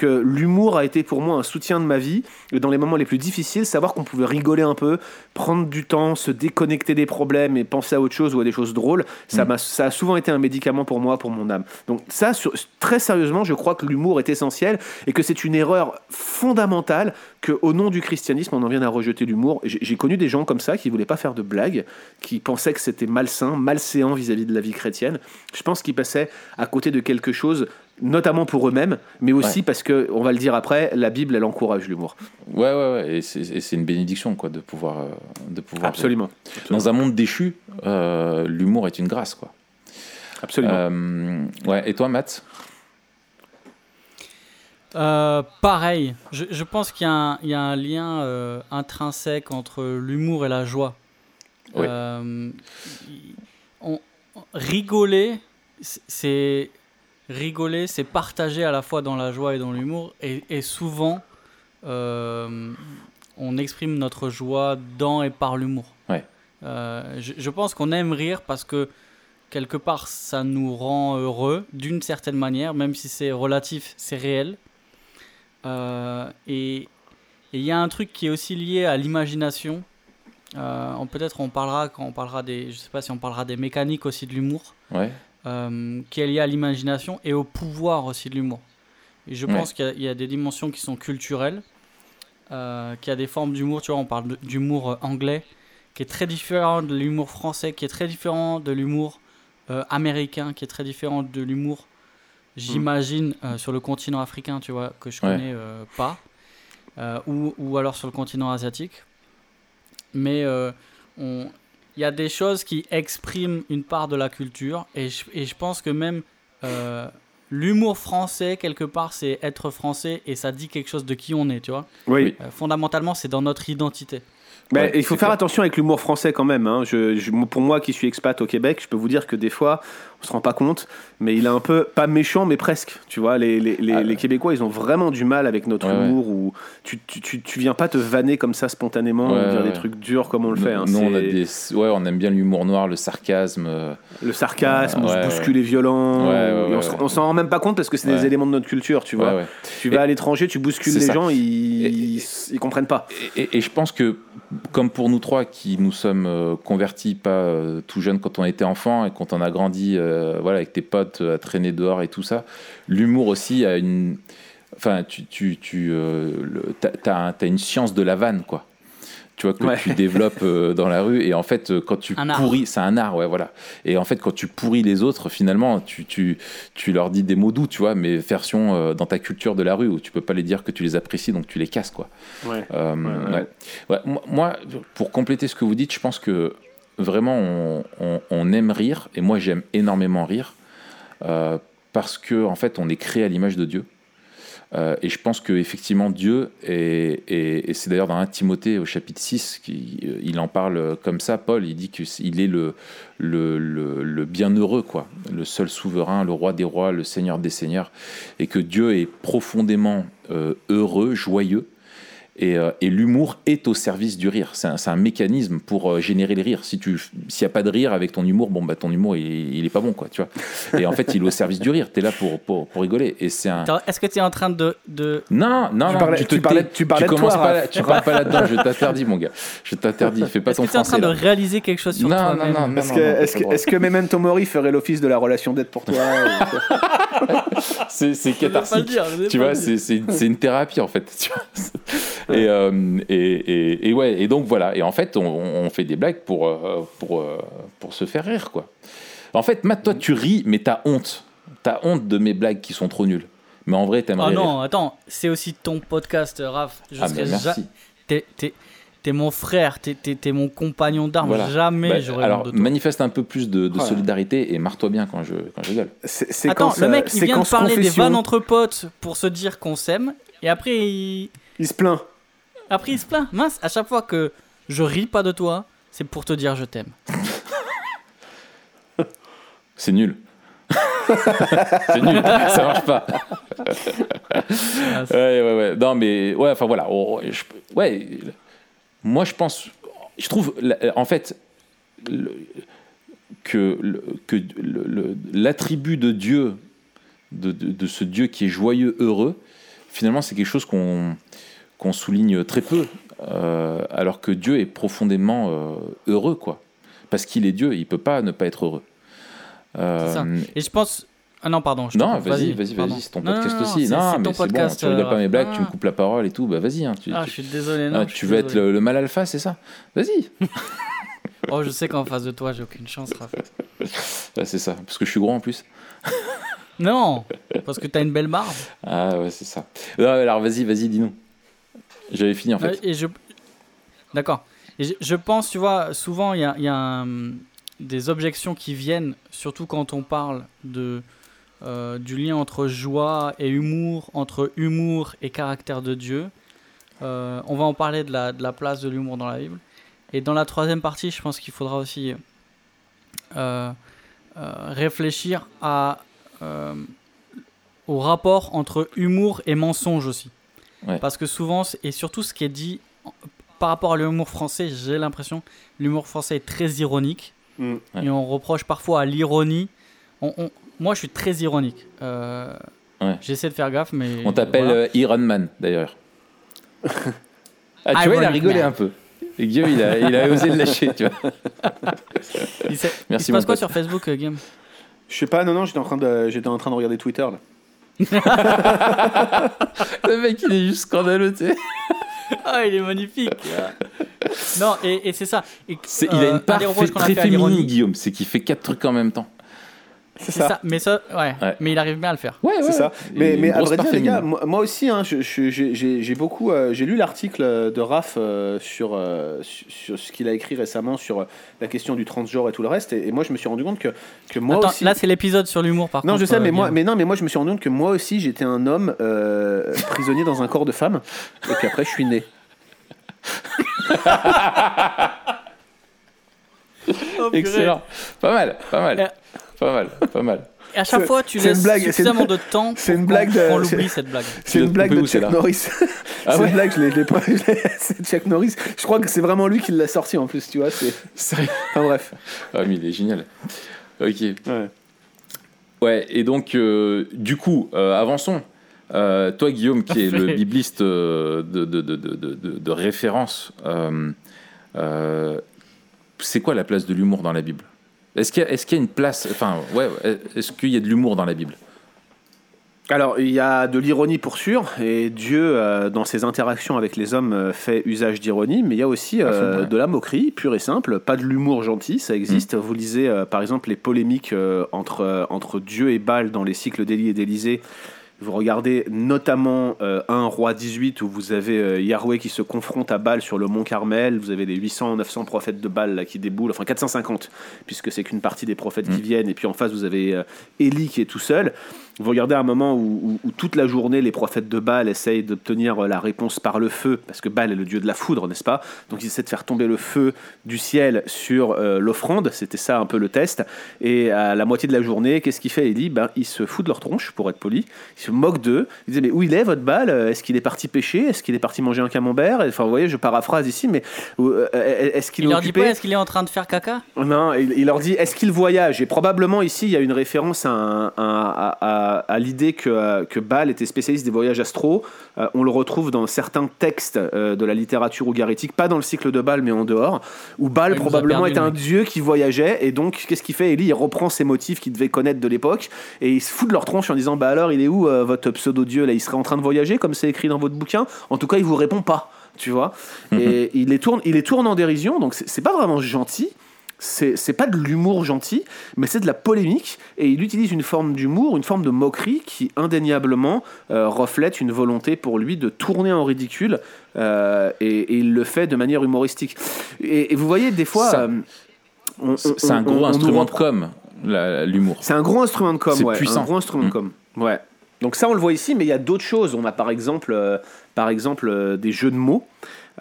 que l'humour a été pour moi un soutien de ma vie, et dans les moments les plus difficiles, savoir qu'on pouvait rigoler un peu, prendre du temps, se déconnecter des problèmes et penser à autre chose ou à des choses drôles, ça, Mm. m'a, ça a souvent été un médicament pour moi, pour mon âme. Donc ça, sur- très sérieusement, je crois que l'humour est essentiel et que c'est une erreur fondamentale qu'au nom du christianisme, on en vienne à rejeter l'humour. J'ai, j'ai connu des gens comme ça qui voulaient pas faire de blagues, qui pensaient que c'était malsain, malséant vis-à-vis de la vie chrétienne. Je pense qu'ils passaient à côté de quelque chose notamment pour eux-mêmes, mais aussi Ouais. parce que, on va le dire après, la Bible, elle encourage l'humour. Ouais, ouais, ouais. Et c'est et c'est une bénédiction, quoi, de pouvoir. euh, de pouvoir Absolument. Dans un monde déchu, euh, l'humour est une grâce, quoi. Absolument. Euh, ouais. Et toi, Matt? Euh, pareil, je, je pense qu'il y, a un- il y a un lien euh, intrinsèque entre l'humour et la joie. Oui. Euh, on- rigoler, c'est rigoler, c'est partager à la fois dans la joie et dans l'humour, et, et souvent euh, on exprime notre joie dans et par l'humour. Ouais. Euh, je, je pense qu'on aime rire parce que quelque part ça nous rend heureux d'une certaine manière, même si c'est relatif, c'est réel. Euh, et il y a un truc qui est aussi lié à l'imagination. Euh, on- Peut-être on parlera quand on parlera des, je sais pas si on parlera des mécaniques aussi de l'humour, Ouais. Euh, qui est lié à l'imagination et au pouvoir aussi de l'humour. Et je Ouais. pense qu'il y a- il y, a des dimensions qui sont culturelles, euh, qu'il y a des formes d'humour. Tu vois, on parle d'humour euh, anglais, qui est très différent de l'humour français, qui est très différent de l'humour euh, américain, qui est très différent de l'humour, j'imagine, euh, sur le continent africain, tu vois, que je connais pas, ou, ou alors sur le continent asiatique. Mais on- il y a des choses qui expriment une part de la culture, et je, et je pense que même euh, l'humour français, quelque part, c'est être français, et ça dit quelque chose de qui on est, tu vois. oui. Euh, fondamentalement, c'est dans notre identité. Mais Ouais, il faut faire clair. attention avec l'humour français quand même. hein. Je, je- pour moi qui suis expat au Québec, je peux vous dire que des fois, on se rend pas compte, mais il est un peu, pas méchant, mais presque. Tu vois, les, les, les, Ah, les Québécois, ils ont vraiment du mal avec notre Ouais, ouais. humour où tu, tu, tu, tu viens pas te vanner comme ça spontanément, Ouais, dire ouais, des ouais. trucs durs comme on le fait. hein. nous, on, a des, ouais, on aime bien l'humour noir, le sarcasme. euh, Le sarcasme, Ouais, on ouais, se bouscule les violents. Ouais, ouais, et on ouais, se- ouais. on s'en rend même pas compte parce que c'est des Ouais. éléments de notre culture, tu vois. ouais, ouais. Tu vas Et- à l'étranger, tu bouscules les ça. gens, ils, Et- ils, ils comprennent pas. Et, et- et je pense que, comme pour nous trois qui nous sommes euh, convertis pas euh, tout jeunes quand on était enfant et quand on a grandi euh, voilà, avec tes potes à traîner dehors et tout ça, l'humour aussi a une. Enfin, tu, tu, tu, euh, le- t'as, t'as un- t'as une science de la vanne, quoi. tu vois, que Ouais. tu développes euh, dans la rue. Et en fait, euh, quand tu Un art. pourris, c'est un art, ouais, voilà. Et en fait, quand tu pourris les autres, finalement, tu, tu, tu leur dis des mots doux, tu vois, mais version euh, dans ta culture de la rue, où tu peux pas les dire que tu les apprécies, donc tu les casses, quoi. Ouais. Euh, Ouais, ouais. ouais. Ouais, moi- Moi, pour compléter ce que vous dites, je pense que vraiment, on, aime rire, et moi, j'aime énormément rire, euh, parce que en fait, on est créé à l'image de Dieu. Euh, et je pense que effectivement Dieu, est, et c'est d'ailleurs dans 1 Timothée au chapitre 6, qu'il il en parle comme ça, Paul, il dit qu'il est le, bienheureux, quoi, le seul souverain, le roi des rois, le seigneur des seigneurs, et que Dieu est profondément euh, heureux, joyeux, et, euh, et l'humour est au service du rire. C'est un, c'est un mécanisme pour euh, générer le rire. Si tu, s'il n'y a pas de rire avec ton humour, bon bah ton humour il, il est pas bon quoi, tu vois. Et en fait il est au service du rire. T'es là pour, pour, pour rigoler. Et c'est un. Est-ce que tu es en train de, de... Non, non, Tu non, parlais- tu te tu parlais- tu parlais commences toi, pas, Raph. là- tu parles pas là-dedans. Je t'interdis, mon gars. Je t'interdis. Fais pas Est-ce ton que tu es en train de réaliser quelque chose sur Non, non, toi-même non, non. Est-ce que, est-ce que, est-ce que Memento Mori ferait l'office de la relation d'aide pour toi C'est cathartique. dire, tu vois, c'est c'est une, c'est une thérapie en fait. tu vois. Et, euh, et, et, et ouais, et donc voilà. Et en fait, on, on fait des blagues pour, euh, pour, euh, pour se faire rire, quoi. En fait, Matt, toi, tu ris, mais t'as honte. T'as honte de mes blagues qui sont trop nulles. Mais en vrai, t'aimerais Ah rire. non, attends, c'est aussi ton podcast, Raph. Je Ah, serais mais ja- merci. T'es, t'es- t'es mon frère, t'es, t'es- t'es mon compagnon d'armes. Voilà. Jamais Bah, j'aurais alors, de toi. manifeste un peu plus de, de Ouais. solidarité et marre-toi bien quand je, quand je c'est Attends, quand le ça- mec, il c'est vient de parler des vannes entre potes pour se dire qu'on s'aime, et après il... Il se plaint. après il se plaint. Mince, à chaque fois que je ris pas de toi, c'est pour te dire je t'aime. C'est nul. c'est nul, ça marche pas. Ah, Ouais, ouais, ouais. Non, mais ouais, enfin voilà. on- je- ouais, moi je pense, je trouve, la- en fait, le- que, le- l'attribut de Dieu, de, de- de ce Dieu qui est joyeux, heureux, finalement c'est quelque chose qu'on qu'on souligne très peu, euh, alors que Dieu est profondément euh, heureux, quoi. Parce qu'il est Dieu, il peut pas ne pas être heureux. C'est ça. Euh, Et je pense. Ah non, pardon. je non, vas-y, vas-y, vas-y, c'est ton non, podcast non, aussi. Non, mais c'est bon, tu regardes pas euh, mes blagues, ah. tu me coupes la parole et tout, bah vas-y. hein, tu, Ah, je suis désolé. Non, ah, tu veux être le, le mal alpha, c'est ça? Vas-y. Oh, je sais qu'en face de toi, j'ai aucune chance, Raph. Ouais, c'est ça, parce que je suis gros en plus. Non, parce que t'as une belle barbe. Ah ouais, c'est ça. Non, alors vas-y, vas-y, dis-nous. J'avais fini en fait. Ouais, et je... D'accord. Je, je pense, tu vois, souvent, il y a, il y a, hum, des objections qui viennent, surtout quand on parle de, euh, du lien entre joie et humour, entre humour et caractère de Dieu. Euh, on va en parler de la, de la place de l'humour dans la Bible. Et dans la troisième partie, je pense qu'il faudra aussi euh, réfléchir à, au rapport entre humour et mensonge aussi. Ouais. Parce que souvent, et surtout ce qui est dit par rapport à l'humour français, j'ai l'impression l'humour français est très ironique. Mm. Ouais. Et on reproche parfois à l'ironie. On- on- moi, je suis très ironique. Euh, Ouais. J'essaie de faire gaffe, mais. On t'appelle voilà. euh, Iron Man d'ailleurs. ah, tu vois, il a rigolé Man. un peu. Et Guillaume, il a, il a osé le lâcher, tu vois. Il, s'est- il Merci, se passe quoi pote. sur Facebook, euh, Game Je sais pas, non, non, j'étais en, train de- j'étais en train de regarder Twitter là. Le mec, il est juste scandaleux, tu sais. Ah, il est magnifique Non, et, et c'est ça. Et, euh, il a un une part des reproches fait- très féminine, Guillaume. C'est qu'il fait quatre trucs en même temps. C'est ça. ça. Mais ça, ouais. Ouais. Mais il arrive bien à le faire. Ouais, C'est ça. Mais, mais à vrai dire, les gars, moi, moi aussi, hein, j'ai beaucoup, euh, j'ai lu l'article de Raph euh, sur, euh, sur, sur ce qu'il a écrit récemment sur euh, la question du transgenre et tout le reste, et, et moi je me suis rendu compte que, que moi Attends, aussi. là, c'est l'épisode sur l'humour, par non, contre. je sais, euh, mais moi, mais non, mais moi je me suis rendu compte que moi aussi j'étais un homme euh, prisonnier dans un corps de femme, et puis après je suis né. Oh. Excellent. Pas mal, pas mal. Pas mal, pas mal. Et à chaque C'est- fois, tu laisses blague, c'est une- suffisamment de temps c'est une pour blague qu'on- de- qu'on c'est- l'oublie, cette blague. C'est une blague de Chuck Norris. Ah c'est ouais une blague, je l'ai- pas. C'est Chuck Norris. Je crois que c'est vraiment lui qui l'a sorti en plus, tu vois. c'est- Sérieux Enfin bref. Ah, mais il est génial. Ok. Ouais. Ouais, et donc, euh, du coup, euh, avançons. Euh, toi, Guillaume, qui est le bibliste de, de, de, de, de- de référence, euh, euh, c'est quoi la place de l'humour dans la Bible? Est-ce qu'il y, a- est-ce qu'il y a une place. Enfin, ouais, ouais, est-ce qu'il y a de l'humour dans la Bible? Alors, il y a de l'ironie pour sûr, et Dieu, euh, dans ses interactions avec les hommes, euh, fait usage d'ironie, mais il y a aussi euh, fond, ouais. de la moquerie, pure et simple, pas de l'humour gentil, ça existe. Vous lisez, euh, par exemple, les polémiques euh, entre, euh, entre Dieu et Baal dans les cycles d'Élie et d'Élysée. Vous regardez notamment euh, 1 roi 18 où vous avez euh, Yahweh qui se confronte à Baal sur le mont Carmel, vous avez les 800 900 prophètes de Baal là, qui déboulent, enfin 450 puisque c'est qu'une partie des prophètes qui viennent. Et puis en face vous avez euh, Élie qui est tout seul. Vous regardez un moment où, où- où toute la journée les prophètes de Baal essayent d'obtenir euh, la réponse par le feu parce que Baal est le dieu de la foudre, n'est-ce pas? Donc ils essaient de faire tomber le feu du ciel sur euh, l'offrande, c'était ça un peu le test. Et à la moitié de la journée, qu'est-ce qu'il fait? Élie ben, Il se fout de leur tronche pour être poli, il se moque d'eux. Il disait mais où il est votre Baal? Est-ce qu'il est parti pêcher? Est-ce qu'il est parti manger un camembert? Enfin vous voyez, je paraphrase ici, mais euh, est-ce qu'il Il est leur dit pas est-ce qu'il est en train de faire caca? Non, il, il leur dit est-ce qu'il voyage? Et probablement ici, il y a une référence à, un- un- à- à- à l'idée que, euh, que Baal était spécialiste des voyages astraux. Euh, on le retrouve dans certains textes euh, de la littérature ougaritique, pas dans le cycle de Baal, mais en dehors, où Baal Il probablement était un dieu qui voyageait. Et donc, qu'est-ce qu'il fait? Élie, il reprend ses motifs qu'il devait connaître de l'époque et il se fout de leur tronche en disant bah alors, il est où euh, votre pseudo-dieu là? Il serait en train de voyager, comme c'est écrit dans votre bouquin? En tout cas, il vous répond pas. Tu vois? Et il les tourne, il les tourne en dérision, donc c'est c'est pas vraiment gentil c'est pas de l'humour gentil, mais c'est de la polémique, et il utilise une forme d'humour, une forme de moquerie qui indéniablement euh, reflète une volonté pour lui de tourner en ridicule, euh, et, et il le fait de manière humoristique. Et, et vous voyez, des fois... Ça- euh, C'est un gros on instrument de com, l'humour. c'est un gros instrument de com, C'est ouais. puissant. Un gros instrument Mm. de com. Ouais. Donc ça, on le voit ici, mais il y a d'autres choses. On a par exemple, par exemple des jeux de mots.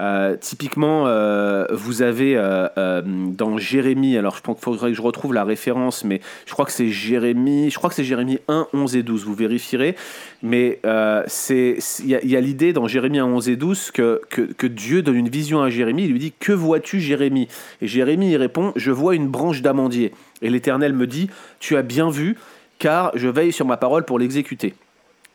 Euh, typiquement, euh, vous avez euh, dans Jérémie, alors je pense qu'il faudrait que je retrouve la référence, mais je crois que c'est Jérémie, je crois que c'est Jérémie 1, 11 et 12, vous vérifierez. Mais il y a, l'idée dans Jérémie 1, 11 et 12 que, que, Dieu donne une vision à Jérémie, il lui dit Que vois-tu, Jérémie? Et Jérémie, il répond Je vois une branche d'amandier. Et l'Éternel me dit Tu as bien vu, car je veille sur ma parole pour l'exécuter.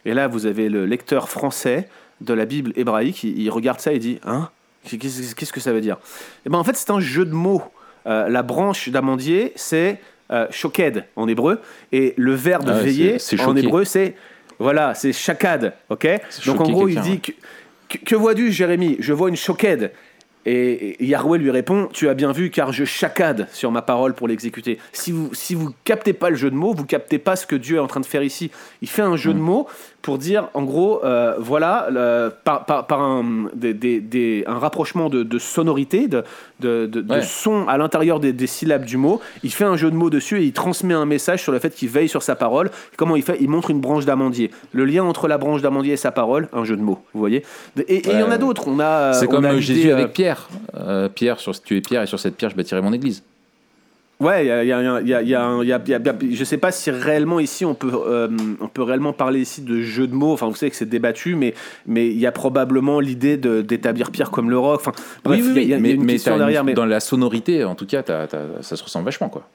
Et là, vous avez le lecteur français de la Bible hébraïque, il regarde ça et dit Hein? Qu'est-ce que ça veut dire? Eh ben, en fait, c'est un jeu de mots. Euh, la branche d'amandier, c'est euh, shoked en hébreu, et le verbe Ah ouais, veiller c'est- c'est en hébreu, c'est voilà, c'est shakad, ok? Donc en gros, il dit que, que, que vois-tu, Jérémie? Je vois une shoked. Et et Yahweh lui répond Tu as bien vu, car je chacade sur ma parole pour l'exécuter. Si vous si vous captez pas le jeu de mots, vous captez pas ce que Dieu est en train de faire ici. Il fait un jeu de mots pour dire, en gros, euh, voilà, le- par, par, par un, des, des- des- un rapprochement de, de sonorité, de, de, de- de Ouais. son à l'intérieur des, syllabes du mot. Il fait un jeu de mots dessus et il transmet un message sur le fait qu'il veille sur sa parole. Comment il fait? Il montre une branche d'amandier. Le lien entre la branche d'amandier et sa parole, un jeu de mots, vous voyez? Et il y en a d'autres. On a. C'est comme a euh, Jésus euh, avec Pierre. Euh, Pierre, sur, tu es Pierre et sur cette pierre, je bâtirai mon église. Ouais, il y a, je sais pas si réellement ici on peut, euh, on peut réellement parler ici de jeu de mots. Enfin, vous savez que c'est débattu, mais mais il y a probablement l'idée d'établir Pierre comme le rock. Enfin, bref, il y a- y a, mais, une mais question une- derrière. Mais dans la sonorité, en tout cas, ça se ressemble vachement, quoi.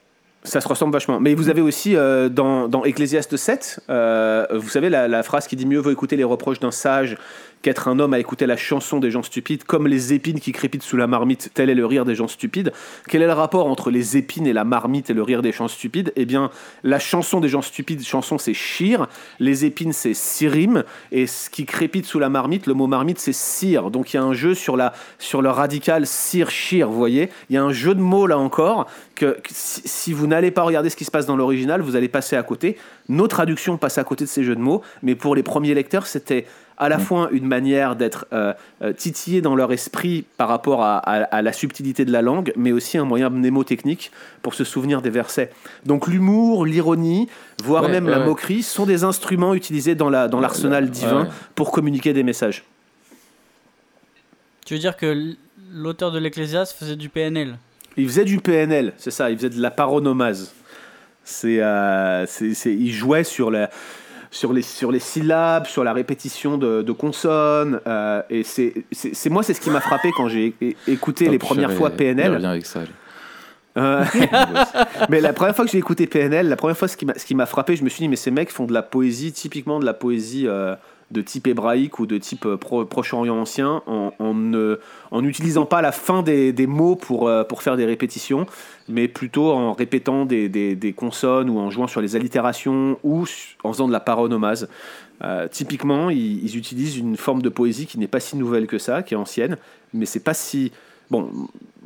Ça se ressemble vachement. Mais vous avez aussi euh, dans, dans Ecclésiaste 7, euh, vous savez la, la phrase qui dit mieux vaut écouter les reproches d'un sage qu'être un homme à écouter la chanson des gens stupides, comme les épines qui crépitent sous la marmite, tel est le rire des gens stupides. Quel est le rapport entre les épines et la marmite et le rire des gens stupides? Eh bien, la chanson des gens stupides, chanson c'est shir, les épines c'est sirim, et ce qui crépite sous la marmite, le mot marmite c'est sir. Donc il y a un jeu sur, la, sur le radical sir-shir, vous voyez Il y a un jeu de mots là encore, que, si, si vous n'allez pas regarder ce qui se passe dans l'original, vous allez passer à côté. Nos traductions passent à côté de ces jeux de mots, mais pour les premiers lecteurs, c'était à la fois une manière d'être euh, euh, titillé dans leur esprit par rapport à, à- à la subtilité de la langue, mais aussi un moyen mnémotechnique pour se souvenir des versets. Donc l'humour, l'ironie, voire Ouais, même ouais, la ouais. moquerie sont des instruments utilisés dans la- dans l'arsenal Ouais, divin ouais. pour communiquer des messages. Tu veux dire que l'auteur de l'Ecclésiaste faisait du PNL Il faisait du PNL, c'est ça, il faisait de la paronomase. C'est, euh, c'est, c'est- il jouait sur, la, sur, les, sur les syllabes, sur la répétition de, de consonnes. euh, et c'est, c'est, moi, c'est ce qui m'a frappé quand j'ai é- écouté les premières fois PNL. revient avec ça. Euh, mais la première fois que j'ai écouté PNL, la première fois ce qui m'a, ce qui m'a frappé, je me suis dit, mais ces mecs font de la poésie, typiquement de la poésie de type hébraïque ou de type euh, Pro- Proche-Orient ancien, en, en ne- en n'utilisant pas la fin des, des mots pour, euh, pour faire des répétitions, mais plutôt en répétant des, des- des consonnes ou en jouant sur les allitérations ou en faisant de la paronomase. Euh, typiquement, ils, ils utilisent une forme de poésie qui n'est pas si nouvelle que ça, qui est ancienne, mais c'est pas si bon,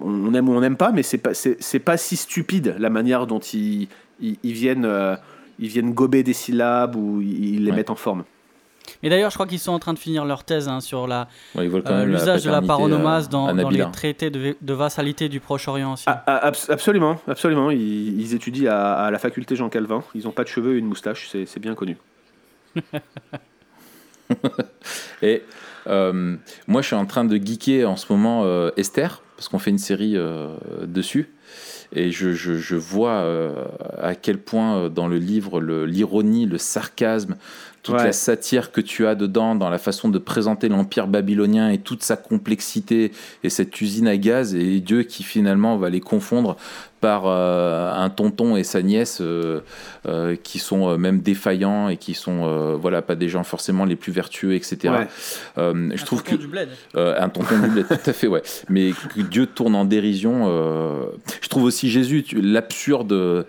on aime ou on n'aime pas, mais c'est pas c'est c'est pas si stupide la manière dont ils, ils, ils viennent euh, ils viennent gober des syllabes ou ils, ils les Ouais. mettent en forme. Mais d'ailleurs, je crois qu'ils sont en train de finir leur thèse hein, sur la, Ouais, euh, l'usage de la paternité, paronomase euh, dans, les traités de, de vassalité du Proche-Orient aussi. Ah, ah, abs- absolument, absolument. Ils, ils étudient à, à la faculté Jean Calvin. Ils n'ont pas de cheveux et une moustache, c'est c'est bien connu. Et euh, moi, je suis en train de geeker en ce moment euh, Esther, parce qu'on fait une série euh, dessus. Et je, je- je vois euh, à quel point euh, dans le livre, le- l'ironie, le, sarcasme, toute Ouais. la satire que tu as dedans, dans la façon de présenter l'Empire babylonien et toute sa complexité et cette usine à gaz, et Dieu qui finalement va les confondre par euh, un tonton et sa nièce euh, euh, qui sont euh, même défaillants et qui sont euh, voilà pas des gens forcément les plus vertueux etc Ouais. Euh, je Un trouve tonton que du bled. euh, un tonton doublé, tout à fait, ouais. Mais que Dieu tourne en dérision. euh, Je trouve aussi Jésus, tu- l'absurde. euh,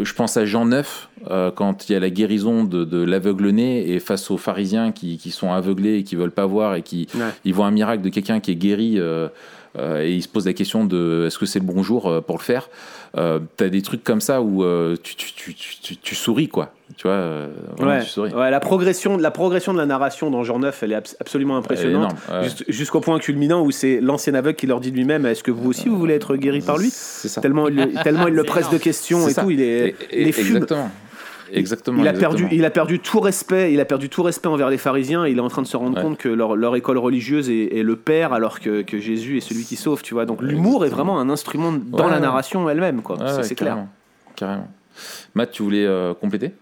je pense à Jean 9, euh, quand il y a la guérison de, de l'aveugle-né, et face aux pharisiens qui, qui sont aveuglés et qui veulent pas voir, et qui Ouais. ils voient un miracle de quelqu'un qui est guéri, euh, et ils se posent la question de est-ce que c'est le bon jour euh, pour le faire? Euh, T'as des trucs comme ça où euh, tu, tu, tu, tu, tu- tu souris, quoi. Tu vois, euh, Ouais. tu souris. Ouais, la, progression, la progression de la narration dans Jean 9, elle est abs- absolument impressionnante. Jusqu'au point culminant où c'est l'ancien aveugle qui leur dit lui-même Est-ce que vous aussi vous voulez être guéri par lui? C'est ça. Tellement il, le- tellement il le presse de questions et tout, il est, est fume. Exactement. Exactement. Il a, perdu, il a perdu tout respect. Il a perdu tout respect envers les pharisiens. Il est en train de se rendre Ouais. compte que leur, leur école religieuse est, est le père, alors que, que Jésus est celui qui sauve. Tu vois. Donc l'humour est vraiment un instrument dans Ouais, la narration elle-même. Quoi. Ouais, C'est- clair. carrément. Matt, tu voulais euh, compléter?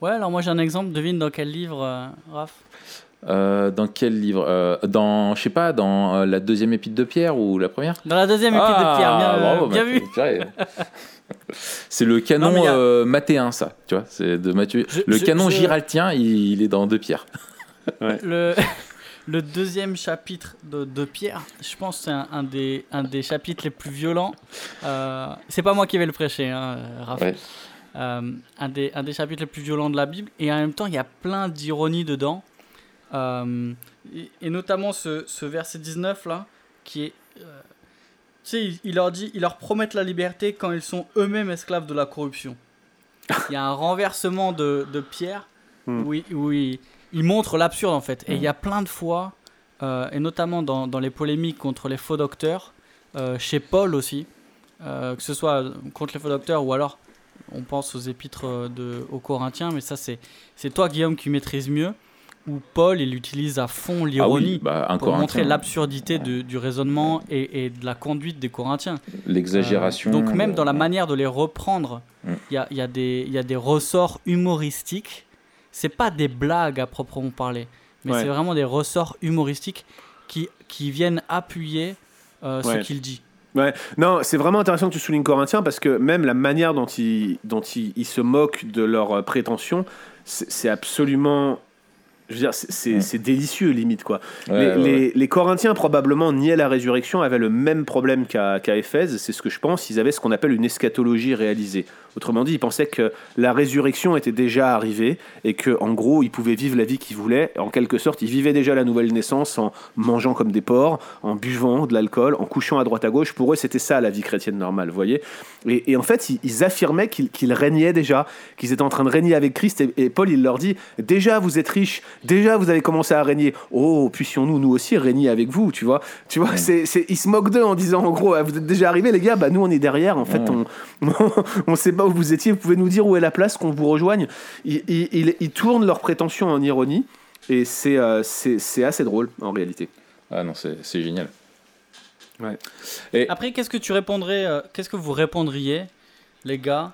Ouais, alors moi j'ai un exemple. Devine dans quel livre, euh, Raph? Euh, Dans quel livre Euh, Dans, je sais pas, dans euh, la deuxième épître de Pierre ou la première? Dans la deuxième épître de Pierre. Bien, euh, bravo, bien vu. C'est le canon a- euh, mathéen, ça. Tu vois, c'est de Matthieu. Je- le je- canon je- giraltien, il, il est dans deux pierres. Le, le deuxième chapitre de, de Pierre, je pense que c'est un, un des, un des chapitres les plus violents. Euh, c'est pas moi qui vais le prêcher, hein, Raph. Ouais. Euh, un, des, un des chapitres les plus violents de la Bible. Et en même temps, il y a plein d'ironie dedans. Euh, et, et notamment ce, ce verset 19 là, qui est. sais, il, leur dit, ils leur promettent la liberté quand ils sont eux-mêmes esclaves de la corruption. Il y a un renversement de, de Pierre Hmm. où, il, où il- il montre l'absurde en fait. Et il y a plein de fois, euh, et notamment dans, dans les polémiques contre les faux docteurs, euh, chez Paul aussi, euh, que ce soit contre les faux docteurs ou alors on pense aux épîtres de, aux Corinthiens, mais ça c'est c'est toi Guillaume qui maîtrise mieux, où Paul il utilise à fond l'ironie bah, pour montrer l'absurdité du raisonnement et, et de la conduite des Corinthiens. L'exagération. Euh, donc même dans la euh, manière de les reprendre, il Mm. y, a, il y a des- il y a des ressorts humoristiques. C'est pas des blagues à proprement parler, mais Ouais. c'est vraiment des ressorts humoristiques qui, qui viennent appuyer euh, Ouais. ce qu'il dit. Ouais. Non, c'est vraiment intéressant que tu soulignes Corinthien parce que même la manière dont ils, dont ils, ils se moquent de leurs euh, prétentions, c'est absolument. Je veux dire, c'est- délicieux, limite, quoi. ouais, les, ouais, ouais. les- les Corinthiens, probablement, niaient la résurrection, avaient le même problème qu'à Éphèse, c'est ce que je pense, ils avaient ce qu'on appelle une eschatologie réalisée. Autrement dit, ils pensaient que la résurrection était déjà arrivée et que, en gros, ils pouvaient vivre la vie qu'ils voulaient. En quelque sorte, ils vivaient déjà la nouvelle naissance en mangeant comme des porcs, en buvant de l'alcool, en couchant à droite à gauche. Pour eux, c'était ça la vie chrétienne normale, vous voyez. Et, et en fait, ils, ils affirmaient qu'ils qu'ils régnaient déjà, qu'ils étaient en train de régner avec Christ. Et, et Paul, il leur dit Déjà, vous êtes riches, déjà, vous avez commencé à régner. Oh, puissions-nous, nous aussi, régner avec vous, tu vois. Tu vois, c'est, c'est- ils se moquent d'eux en disant En gros, Ah, vous êtes déjà arrivés, les gars, bah nous, on est derrière. En fait, Ouais. on, on sait pas où vous étiez. Vous pouvez nous dire où est la place, qu'on vous rejoigne. Ils, ils- ils- ils tournent leurs prétentions en ironie. Et c'est, euh, c'est, c'est assez drôle, en réalité. Ah non, c'est c'est génial. Après, qu'est-ce que tu répondrais, euh, qu'est-ce que vous répondriez, les gars,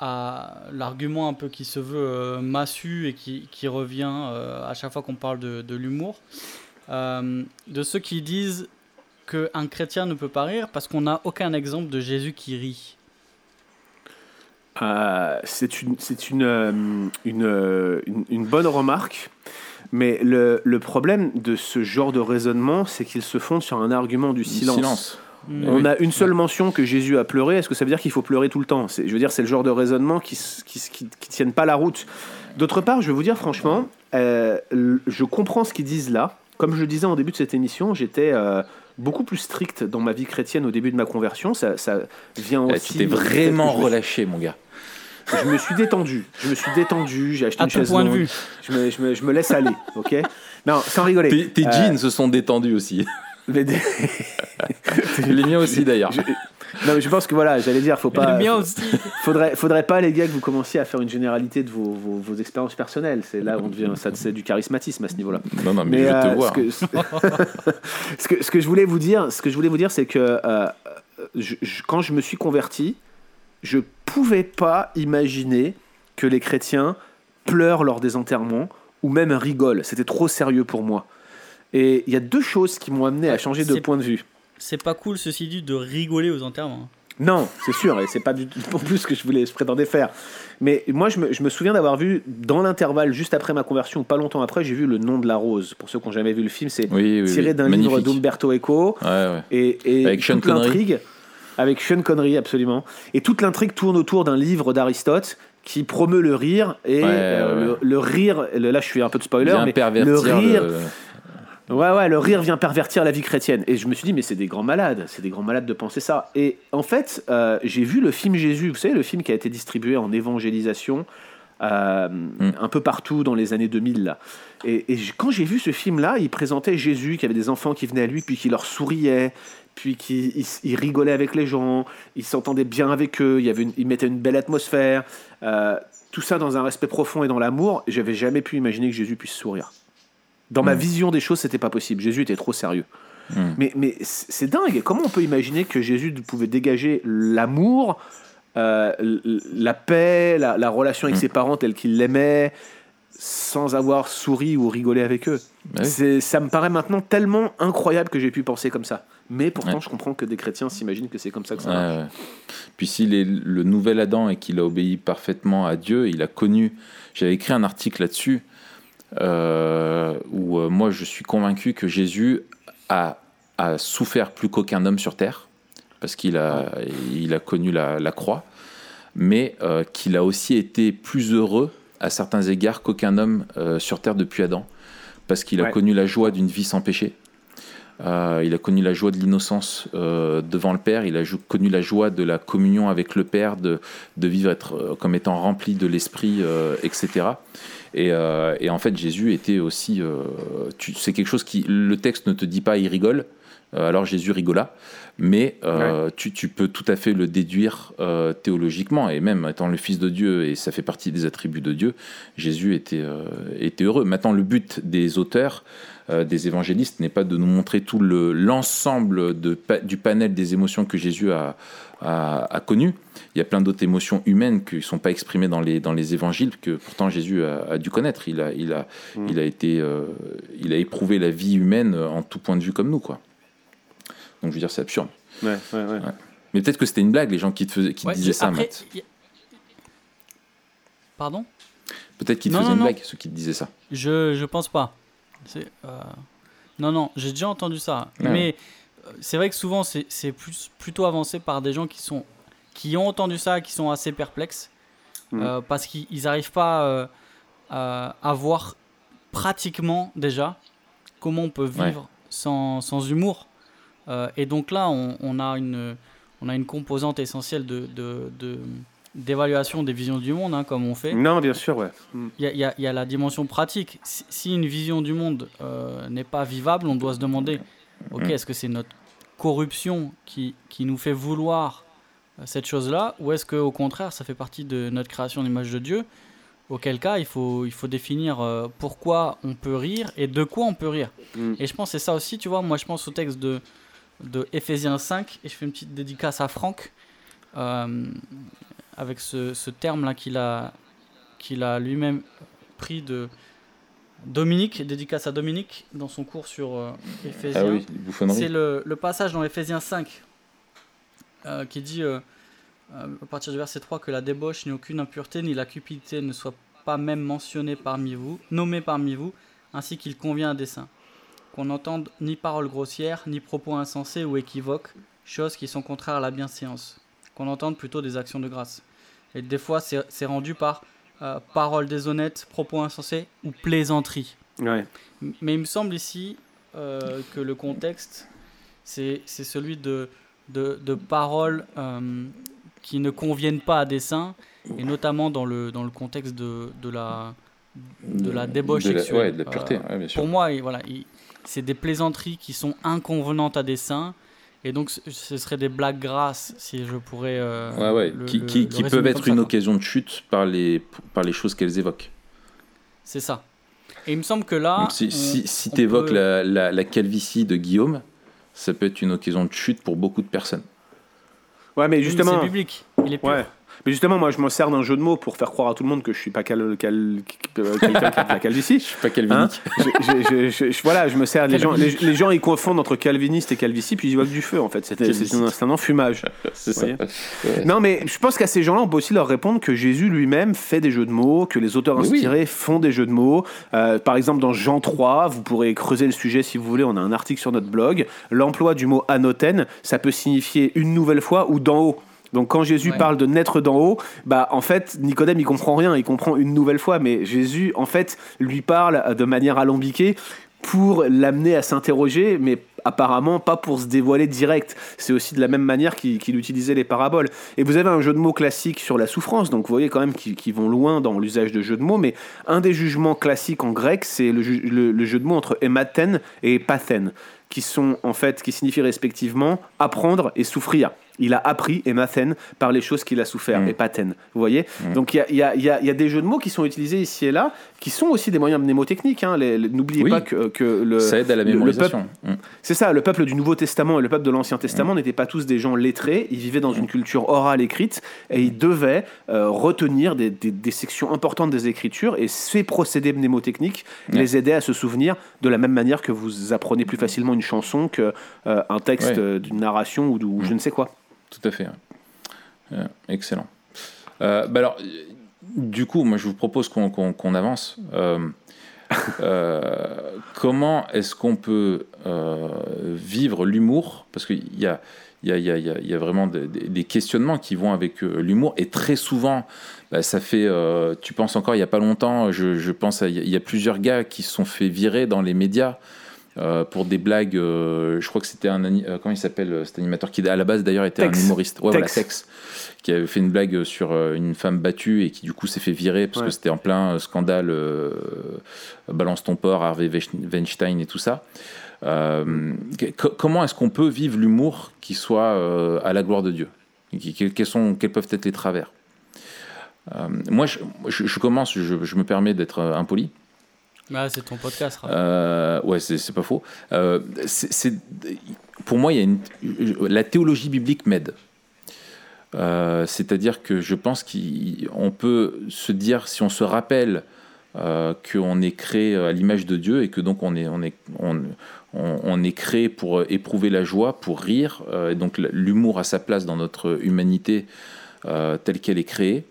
à l'argument un peu qui se veut euh, massu et qui, qui revient euh, à chaque fois qu'on parle de, de l'humour, euh, de ceux qui disent qu'un chrétien ne peut pas rire parce qu'on n'a aucun exemple de Jésus qui rit. Euh, c'est une, c'est une, euh, une, euh, une, une bonne remarque. Mais le, le problème de ce genre de raisonnement, c'est qu'il se fonde sur un argument du Du silence. silence. On a une seule mention que Jésus a pleuré. Est-ce que ça veut dire qu'il faut pleurer tout le temps? C'est- Je veux dire, c'est le genre de raisonnement qui qui tiennent pas la route. D'autre part, je vais vous dire franchement, euh, je comprends ce qu'ils disent là. Comme je le disais en début de cette émission, j'étais euh, beaucoup plus strict dans ma vie chrétienne au début de ma conversion. Ça, ça vient Eh, aussi. tu t'es vraiment relâché, mon gars. Je me suis détendu. Je me suis détendu. J'ai acheté À une chaise point de vue. Je me, je me- je me laisse aller, ok? Non, sans rigoler. Tes, tes Euh, jeans se sont détendus aussi. Les miens aussi, d'ailleurs. Je- Non, mais je pense que voilà, j'allais dire, faut pas. le mien aussi. Faudrait, faudrait pas, les gars, que vous commenciez à faire une généralité de vos, vos, vos expériences personnelles. C'est là où on devient, ça, c'est du charismatisme à ce niveau-là. Non, non, mais, je euh, te vois. Ce que, ce, que, ce que je voulais vous dire, ce que je voulais vous dire, c'est que euh, je- je- quand je me suis converti, je pouvais pas imaginer que les chrétiens pleurent lors des enterrements ou même rigolent. C'était trop sérieux pour moi. Et il y a deux choses qui m'ont amené à changer de point de vue. C'est pas cool, ceci dit, de rigoler aux enterrements. Non, c'est sûr, et c'est pas du tout non plus ce que je voulais, je prétendais faire. Mais moi, je me, je me souviens d'avoir vu dans l'intervalle, juste après ma conversion, ou pas longtemps après, j'ai vu Le Nom de la Rose. Pour ceux qui n'ont jamais vu le film, c'est Oui, oui, tiré oui. d'un livre d'Umberto Eco. Ouais, ouais. Et, et Avec Sean toute Connery. l'intrigue, avec Sean Connery, absolument. Et toute l'intrigue tourne autour d'un livre d'Aristote qui promeut le rire. Et Ouais, euh, ouais, le, rire, là je suis un peu de spoiler, mais le rire, le- Ouais, ouais, le rire vient pervertir la vie chrétienne. Et je me suis dit, mais c'est des grands malades, c'est des grands malades de penser ça. Et en fait, euh, j'ai vu le film Jésus, vous savez, le film qui a été distribué en évangélisation euh, un peu partout dans les années 2000. Là. Et, quand j'ai vu ce film-là, il présentait Jésus, qui avait des enfants qui venaient à lui, puis qui leur souriait, puis qui il, il rigolait avec les gens, il s'entendait bien avec eux, il, y avait une- il mettait une belle atmosphère. euh, tout ça dans un respect profond et dans l'amour. Et J'avais jamais pu imaginer que Jésus puisse sourire. Dans ma Mm. vision des choses, c'était pas possible. Jésus était trop sérieux. Mm. Mais, mais c'est dingue. Comment on peut imaginer que Jésus pouvait dégager l'amour, euh, la paix, la, la relation avec Mm. ses parents telle qu'il l'aimait, sans avoir souri ou rigolé avec eux? Bah oui. Ça me paraît maintenant tellement incroyable que j'ai pu penser comme ça. Mais pourtant, Ouais. je comprends que des chrétiens s'imaginent que c'est comme ça que ça marche. ouais. Puis s'il est le nouvel Adam et qu'il a obéi parfaitement à Dieu, il a connu. J'avais écrit un article là-dessus où euh, moi je suis convaincu que Jésus a, a souffert plus qu'aucun homme sur terre parce qu'il a, il a connu la, la croix, mais euh, qu'il a aussi été plus heureux à certains égards qu'aucun homme euh, sur terre depuis Adam parce qu'il a Ouais. connu la joie d'une vie sans péché. Euh, il a connu la joie de l'innocence euh, devant le Père, il a connu la joie de la communion avec le Père, de, de vivre être, euh, comme étant rempli de l'Esprit, euh, etc. Et, euh, et en fait, Jésus était aussi. euh, c'est quelque chose qui. Le texte ne te dit pas il rigole, euh, alors Jésus rigola, mais tu, tu peux tout à fait le déduire théologiquement, et même étant le Fils de Dieu, et ça fait partie des attributs de Dieu, Jésus était, était heureux. Maintenant, le but des auteurs, des évangélistes, n'est pas de nous montrer tout le- l'ensemble du panel des émotions que Jésus a, a, a connues. Il y a plein d'autres émotions humaines qui ne sont pas exprimées dans les, dans les évangiles, que pourtant Jésus a, a dû connaître. Il a, il a, Mm. il a, été, euh, il a éprouvé la vie humaine en tout point de vue comme nous. Quoi. Donc je veux dire, c'est absurde. Ouais, ouais, ouais. Mais peut-être que c'était une blague, les gens qui te, faisaient, qui te disaient ça, après, Matt. y- Pardon? Peut-être qu'ils te Non, faisaient non, une non. blague, ceux qui te disaient ça. Je, je pense pas. C'est, euh, Non, non, j'ai déjà entendu ça. Ouais. Mais euh, c'est vrai que souvent, c'est, c'est plus, plutôt avancé par des gens qui, sont, qui ont entendu ça, qui sont assez perplexes. Mhm. euh, parce qu'ils n'arrivent pas euh, à, à voir pratiquement déjà comment on peut vivre sans, sans humour. Euh, et donc là, on, on a une, on a une composante essentielle de, de, de- d'évaluation des visions du monde, hein, comme on fait. Non, bien sûr, ouais. Mm. Il y, a- y y la dimension pratique. Si, si une vision du monde euh, n'est pas vivable, on doit se demander, ok, Mm. est-ce que c'est notre corruption qui, qui nous fait vouloir euh, cette chose-là, ou est-ce qu'au contraire, ça fait partie de notre création d'image de Dieu Auquel cas, il faut, il faut définir euh, pourquoi on peut rire et de quoi on peut rire. Mm. Et je pense c'est ça aussi, tu vois, moi je pense au texte de, de Ephésiens 5, et je fais une petite dédicace à Franck, euh, avec ce, ce terme-là qu'il a, qu'il a lui-même pris de Dominique, dédicace à Dominique, dans son cours sur euh, Éphésiens. Ah oui. C'est le, le passage dans Ephésiens 5 euh, qui dit, euh, euh, à partir du verset 3, que la débauche, ni aucune impureté, ni la cupidité ne soient pas même mentionnées parmi vous, nommées parmi vous, ainsi qu'il convient à des saints. Qu'on n'entende ni paroles grossières, ni propos insensés ou équivoques, choses qui sont contraires à la bienséance, qu'on entende plutôt des actions de grâce. Et des fois, c'est rendu par euh, paroles déshonnêtes, propos insensés ou plaisanteries. Ouais. Mais il me semble ici euh, que le contexte, c'est celui de, de, de paroles euh, qui ne conviennent pas à des saints, et notamment dans le, dans le contexte de, de, la, de la débauche De la- sexuelle. ouais, de la pureté, Euh, ouais, bien sûr. pour moi, il- voilà, il- c'est des plaisanteries qui sont inconvenantes à des saints. Et donc, ce- serait des blagues grasses, si je pourrais. euh, Ouais, ouais, le- qui, qui- le qui résumer peuvent être une occasion de chute par les, par les choses qu'elles évoquent. C'est ça. Et il me semble que là. Donc, si on- si, si on tu évoques peut- la, la, la calvitie de Guillaume, ça peut être une occasion de chute pour beaucoup de personnes. Ouais, mais justement. C'est biblique. Il est pur. Ouais. Mais justement, moi, je m'en sers d'un jeu de mots pour faire croire à tout le monde que je suis pas cal, cal- quelqu'un qui a de la calvitie. Je suis pas je- je- je- voilà, je me sers. Les gens, les, les gens, ils confondent entre calviniste et calvitie, puis ils voient que du feu, en fait. C'est un, enfumage. c'est ça. voyez Ouais. Non, mais je pense qu'à ces gens-là, on peut aussi leur répondre que Jésus lui-même fait des jeux de mots, que les auteurs oui. inspirés font des jeux de mots. Euh, par exemple, dans Jean 3, vous pourrez creuser le sujet si vous voulez, on a un article sur notre blog. L'emploi du mot anoten, ça peut signifier une nouvelle fois ou d'en haut. Donc quand Jésus Ouais. parle de naître d'en haut, bah en fait Nicodème il comprend rien, il comprend une nouvelle fois, mais Jésus en fait lui parle de manière alambiquée pour l'amener à s'interroger, mais apparemment pas pour se dévoiler direct. C'est aussi de la même manière qu'il utilisait les paraboles. Et vous avez un jeu de mots classique sur la souffrance, donc vous voyez quand même qu'ils vont loin dans l'usage de jeux de mots, mais un des jugements classiques en grec, c'est le, ju- le- le jeu de mots entre hématen et pathen, qui sont en fait, qui signifient respectivement apprendre et souffrir. Il a appris, hémathen, par les choses qu'il a souffert, Mm. et pathen. Vous voyez Mm. Donc il y y y a- il y a des jeux de mots qui sont utilisés ici et là, qui sont aussi des moyens mnémotechniques. hein. N'oubliez Oui. pas que, que le, ça aide à la mémorisation. Mm. c'est ça, le peuple du Nouveau Testament et le peuple de l'Ancien Testament n'étaient pas tous des gens lettrés, ils vivaient dans une culture orale écrite et ils devaient euh, retenir des, des- des sections importantes des Écritures et ces procédés mnémotechniques les aidaient à se souvenir de la même manière que vous apprenez plus facilement une chanson qu'un texte Ouais. euh, d'une narration ou, ou je ne sais quoi. Tout à fait. Ouais, excellent. Euh, bah alors, euh, du coup, moi, je vous propose qu'on avance. Euh, euh, comment est-ce qu'on peut euh, vivre l'humour? Parce qu'il y a, vraiment des, questionnements qui vont avec euh, l'humour. Et très souvent, bah, ça fait. euh, tu penses encore, il n'y a pas longtemps, je, je pense, il y a plusieurs gars qui se sont fait virer dans les médias. Euh, pour des blagues, euh, je crois que c'était un euh, comment il s'appelle euh, cet animateur qui à la base d'ailleurs était Tex. un humoriste, ouais, voilà, Tex. Tex, qui avait fait une blague sur une femme battue et qui du coup s'est fait virer parce Ouais. que c'était en plein scandale balance ton porc, Harvey Weinstein et tout ça. Comment est-ce qu'on peut vivre l'humour qui soit à la gloire de Dieu? Quels, sont, quels peuvent être les travers? Euh, Moi, je, je- je commence, je, je me permets d'être impoli. Ah, c'est ton podcast. Euh, ouais, c'est pas faux. Euh, c'est- c'est- pour moi, y a une, la théologie biblique m'aide. Euh, C'est-à-dire que je pense qu'on peut se dire, si on se rappelle euh, qu'on est créé à l'image de Dieu et que donc on est, on est, on, on- est créé pour éprouver la joie, pour rire, euh, et donc l'humour a sa place dans notre humanité telle qu'elle est créée,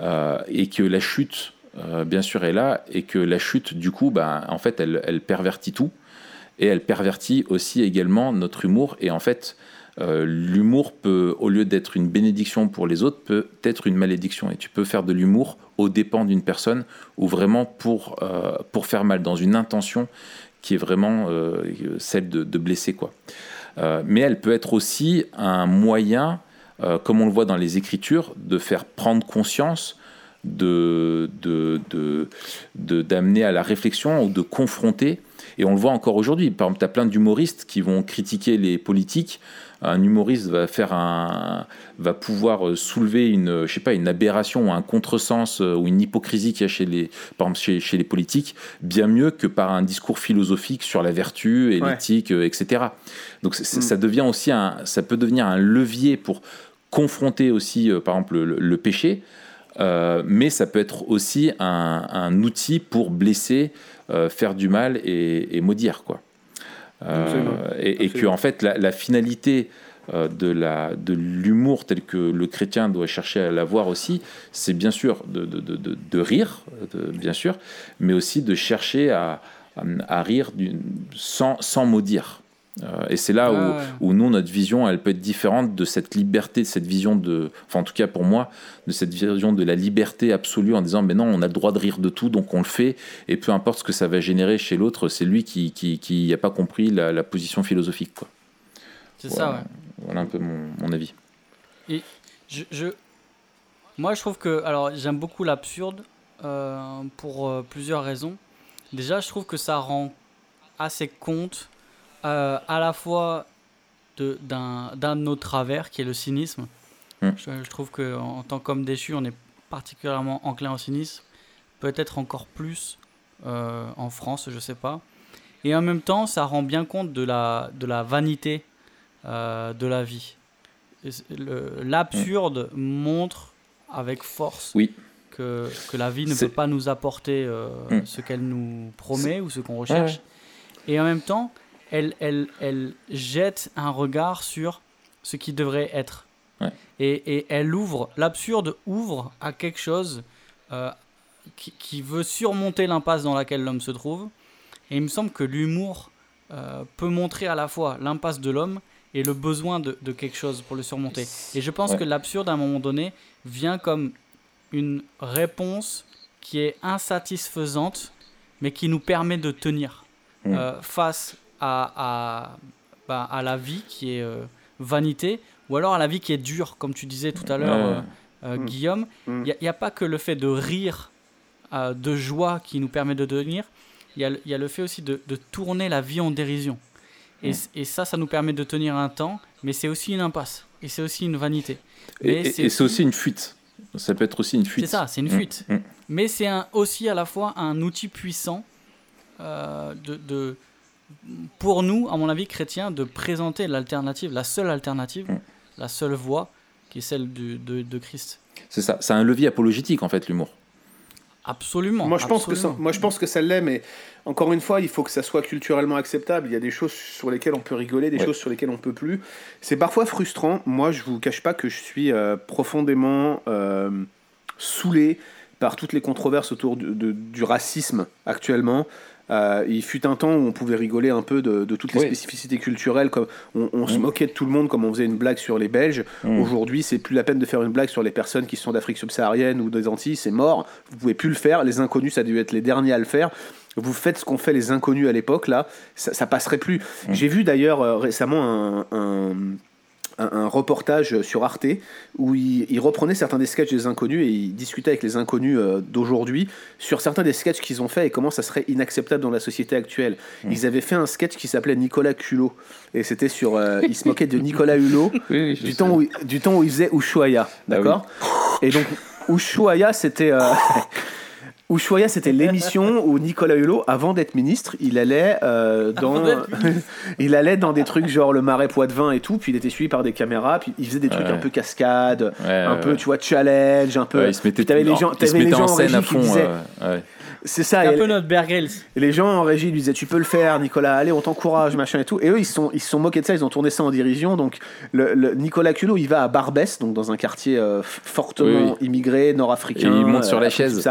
et que la chute, euh, bien sûr, est là, et que la chute, du coup, bah, en fait, elle, elle pervertit tout, et elle pervertit aussi également notre humour, et en fait, euh, l'humour peut, au lieu d'être une bénédiction pour les autres, peut être une malédiction, et tu peux faire de l'humour aux dépens d'une personne, ou vraiment pour, euh, pour faire mal, dans une intention qui est vraiment celle de, de blesser, quoi. Mais elle peut être aussi un moyen, comme on le voit dans les Écritures, de faire prendre conscience de de- de- d'amener à la réflexion ou de confronter. Et on le voit encore aujourd'hui. Par exemple, tu as plein d'humoristes qui vont critiquer les politiques. Un humoriste va faire un, va pouvoir euh, soulever une, je sais pas, une aberration ou un contresens euh, ou une hypocrisie qu'il y a chez les, par exemple, chez, chez les politiques, bien mieux que par un discours philosophique sur la vertu et Ouais. l'éthique, euh, etc. Donc Mm. ça devient aussi un, ça peut devenir un levier pour confronter aussi, euh, par exemple, le, le péché, euh, mais ça peut être aussi un, un outil pour blesser, euh, faire du mal et, et maudire, quoi. Euh, Absolument. et, et que en fait la, la finalité de l'humour tel que le chrétien doit chercher à l'avoir aussi, c'est bien sûr de, rire, bien sûr, mais aussi de chercher à, rire sans maudire. Euh, et c'est là ouais. où, où nous, notre vision, elle peut être différente de cette liberté, de cette vision de, enfin en tout cas pour moi, de cette vision de la liberté absolue en disant, mais non, on a le droit de rire de tout, donc on le fait, et peu importe ce que ça va générer chez l'autre, c'est lui qui qui, qui a pas compris la, la position philosophique. Quoi. C'est ça, ouais. Voilà un peu mon, mon avis. Je, je- Moi, je trouve que. Alors, j'aime beaucoup l'absurde euh, pour euh, plusieurs raisons. Déjà, je trouve que ça rend assez compte euh, à la fois d'un de nos travers qui est le cynisme. Hmm. Je, je trouve qu'en en tant qu'homme déchu, on est particulièrement enclin au cynisme. Peut-être encore plus euh, en France, je sais pas. Et en même temps, ça rend bien compte de la, de la vanité euh, de la vie. L'absurde montre avec force Oui. que, que la vie ne peut pas nous apporter euh, Mm. ce qu'elle nous promet ou ce qu'on recherche. Ouais, Et en même temps, elle, elle, elle jette un regard sur ce qui devrait être. Ouais. Et, et elle ouvre, l'absurde ouvre à quelque chose euh, qui, qui veut surmonter l'impasse dans laquelle l'homme se trouve. Et il me semble que l'humour euh, peut montrer à la fois l'impasse de l'homme et le besoin de, de quelque chose pour le surmonter. Et je pense Ouais. que l'absurde, à un moment donné, vient comme une réponse qui est insatisfaisante, mais qui nous permet de tenir Mm. euh, face à, à, bah, à la vie qui est euh, vanité, ou alors à la vie qui est dure, comme tu disais tout à l'heure, Ouais. euh, euh, Mm. Guillaume. Mm. Il n'y a, pas que le fait de rire de joie qui nous permet de tenir, il y a, le- il y a le fait aussi de, de tourner la vie en dérision. Et, Mm. ça, ça nous permet de tenir un temps, mais c'est aussi une impasse, et c'est aussi une vanité. Et, Mais et- c'est et c'est aussi une fuite. Ça peut être aussi une fuite. C'est ça, c'est une Mm, fuite. mm. Mais c'est aussi à la fois un outil puissant euh, de, de- pour nous, à mon avis, chrétiens, de présenter l'alternative, la seule alternative, Mm. la seule voie, qui est celle du- de, de Christ. C'est ça. C'est un levier apologétique en fait l'humour. Absolument. Moi je, pense que ça, moi, je pense que ça l'est, mais encore une fois, il faut que ça soit culturellement acceptable. Il y a des choses sur lesquelles on peut rigoler, des Ouais. choses sur lesquelles on peut plus. C'est parfois frustrant. Moi, je vous cache pas que je suis euh, profondément euh, saoulé par toutes les controverses autour du, de- du racisme actuellement. Euh, il fut un temps où on pouvait rigoler un peu de, de toutes les Oui. spécificités culturelles, comme on, on se Mm. moquait de tout le monde comme on faisait une blague sur les Belges. Mm. Aujourd'hui, c'est plus la peine de faire une blague sur les personnes qui sont d'Afrique subsaharienne ou des Antilles, c'est mort. Vous pouvez plus le faire. Les inconnus, ça a dû être les derniers à le faire. Vous faites ce qu'ont fait les inconnus à l'époque, là, ça, ça passerait plus. Mm. J'ai vu d'ailleurs euh, récemment un, un- un- un reportage sur Arte où il, il reprenait certains des sketchs des inconnus et il discutait avec les inconnus euh, d'aujourd'hui sur certains des sketchs qu'ils ont fait et comment ça serait inacceptable dans la société actuelle. Mm. Ils avaient fait un sketch qui s'appelait Nicolas Culot et c'était sur. euh, ils se moquaient de Nicolas Hulot Oui, du temps, où, du temps où il faisait Ushuaïa, d'accord? Et donc, Ushuaïa, c'était... euh, Ushuaïa, c'était l'émission où Nicolas Hulot, avant d'être ministre, il allait, euh, dans, il allait dans des trucs genre le marais Poitevin et tout, puis il était suivi par des caméras, puis il faisait des trucs Ouais. un peu cascade, Ouais, un ouais, peu, tu vois, challenge, un peu... Ouais, il se mettait, puis t'avais les gens, il se t'avais les mettait gens en scène à fond. disaient... euh. C'est ça, C'est un et- peu notre Bear Grylls. et les gens en régie lui disaient tu peux le faire Nicolas allez on t'encourage machin et tout et eux ils se sont ils se sont moqués de ça ils ont tourné ça en dérision donc le, le- Nicolas Culot il va à Barbès donc dans un quartier euh, fortement Oui, immigré nord-africain il monte sur la Afrique chaise.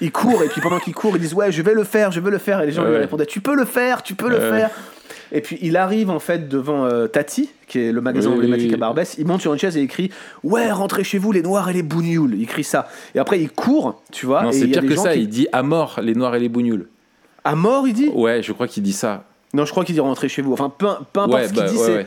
il court et puis pendant qu'il court ils disent ouais je vais le faire je vais le faire et les gens lui Ouais. répondaient tu peux le faire tu peux le Ouais. faire et puis il arrive en fait devant euh, Tati, qui est le magasin Oui, emblématique à Barbès. Il monte sur une chaise et écrit Ouais, rentrez chez vous les noirs et les bougnoules. Il crie ça. Et après il court, tu vois. Non, et c'est il pire que ça. qui- Il dit à mort les noirs et les bougnoules. À mort, il dit? Ouais, je crois qu'il dit ça. Non, je crois qu'il dit rentrer chez vous. Enfin, peu, peu importe Ouais, ce qu'il bah, dit, ouais, c'est. ouais.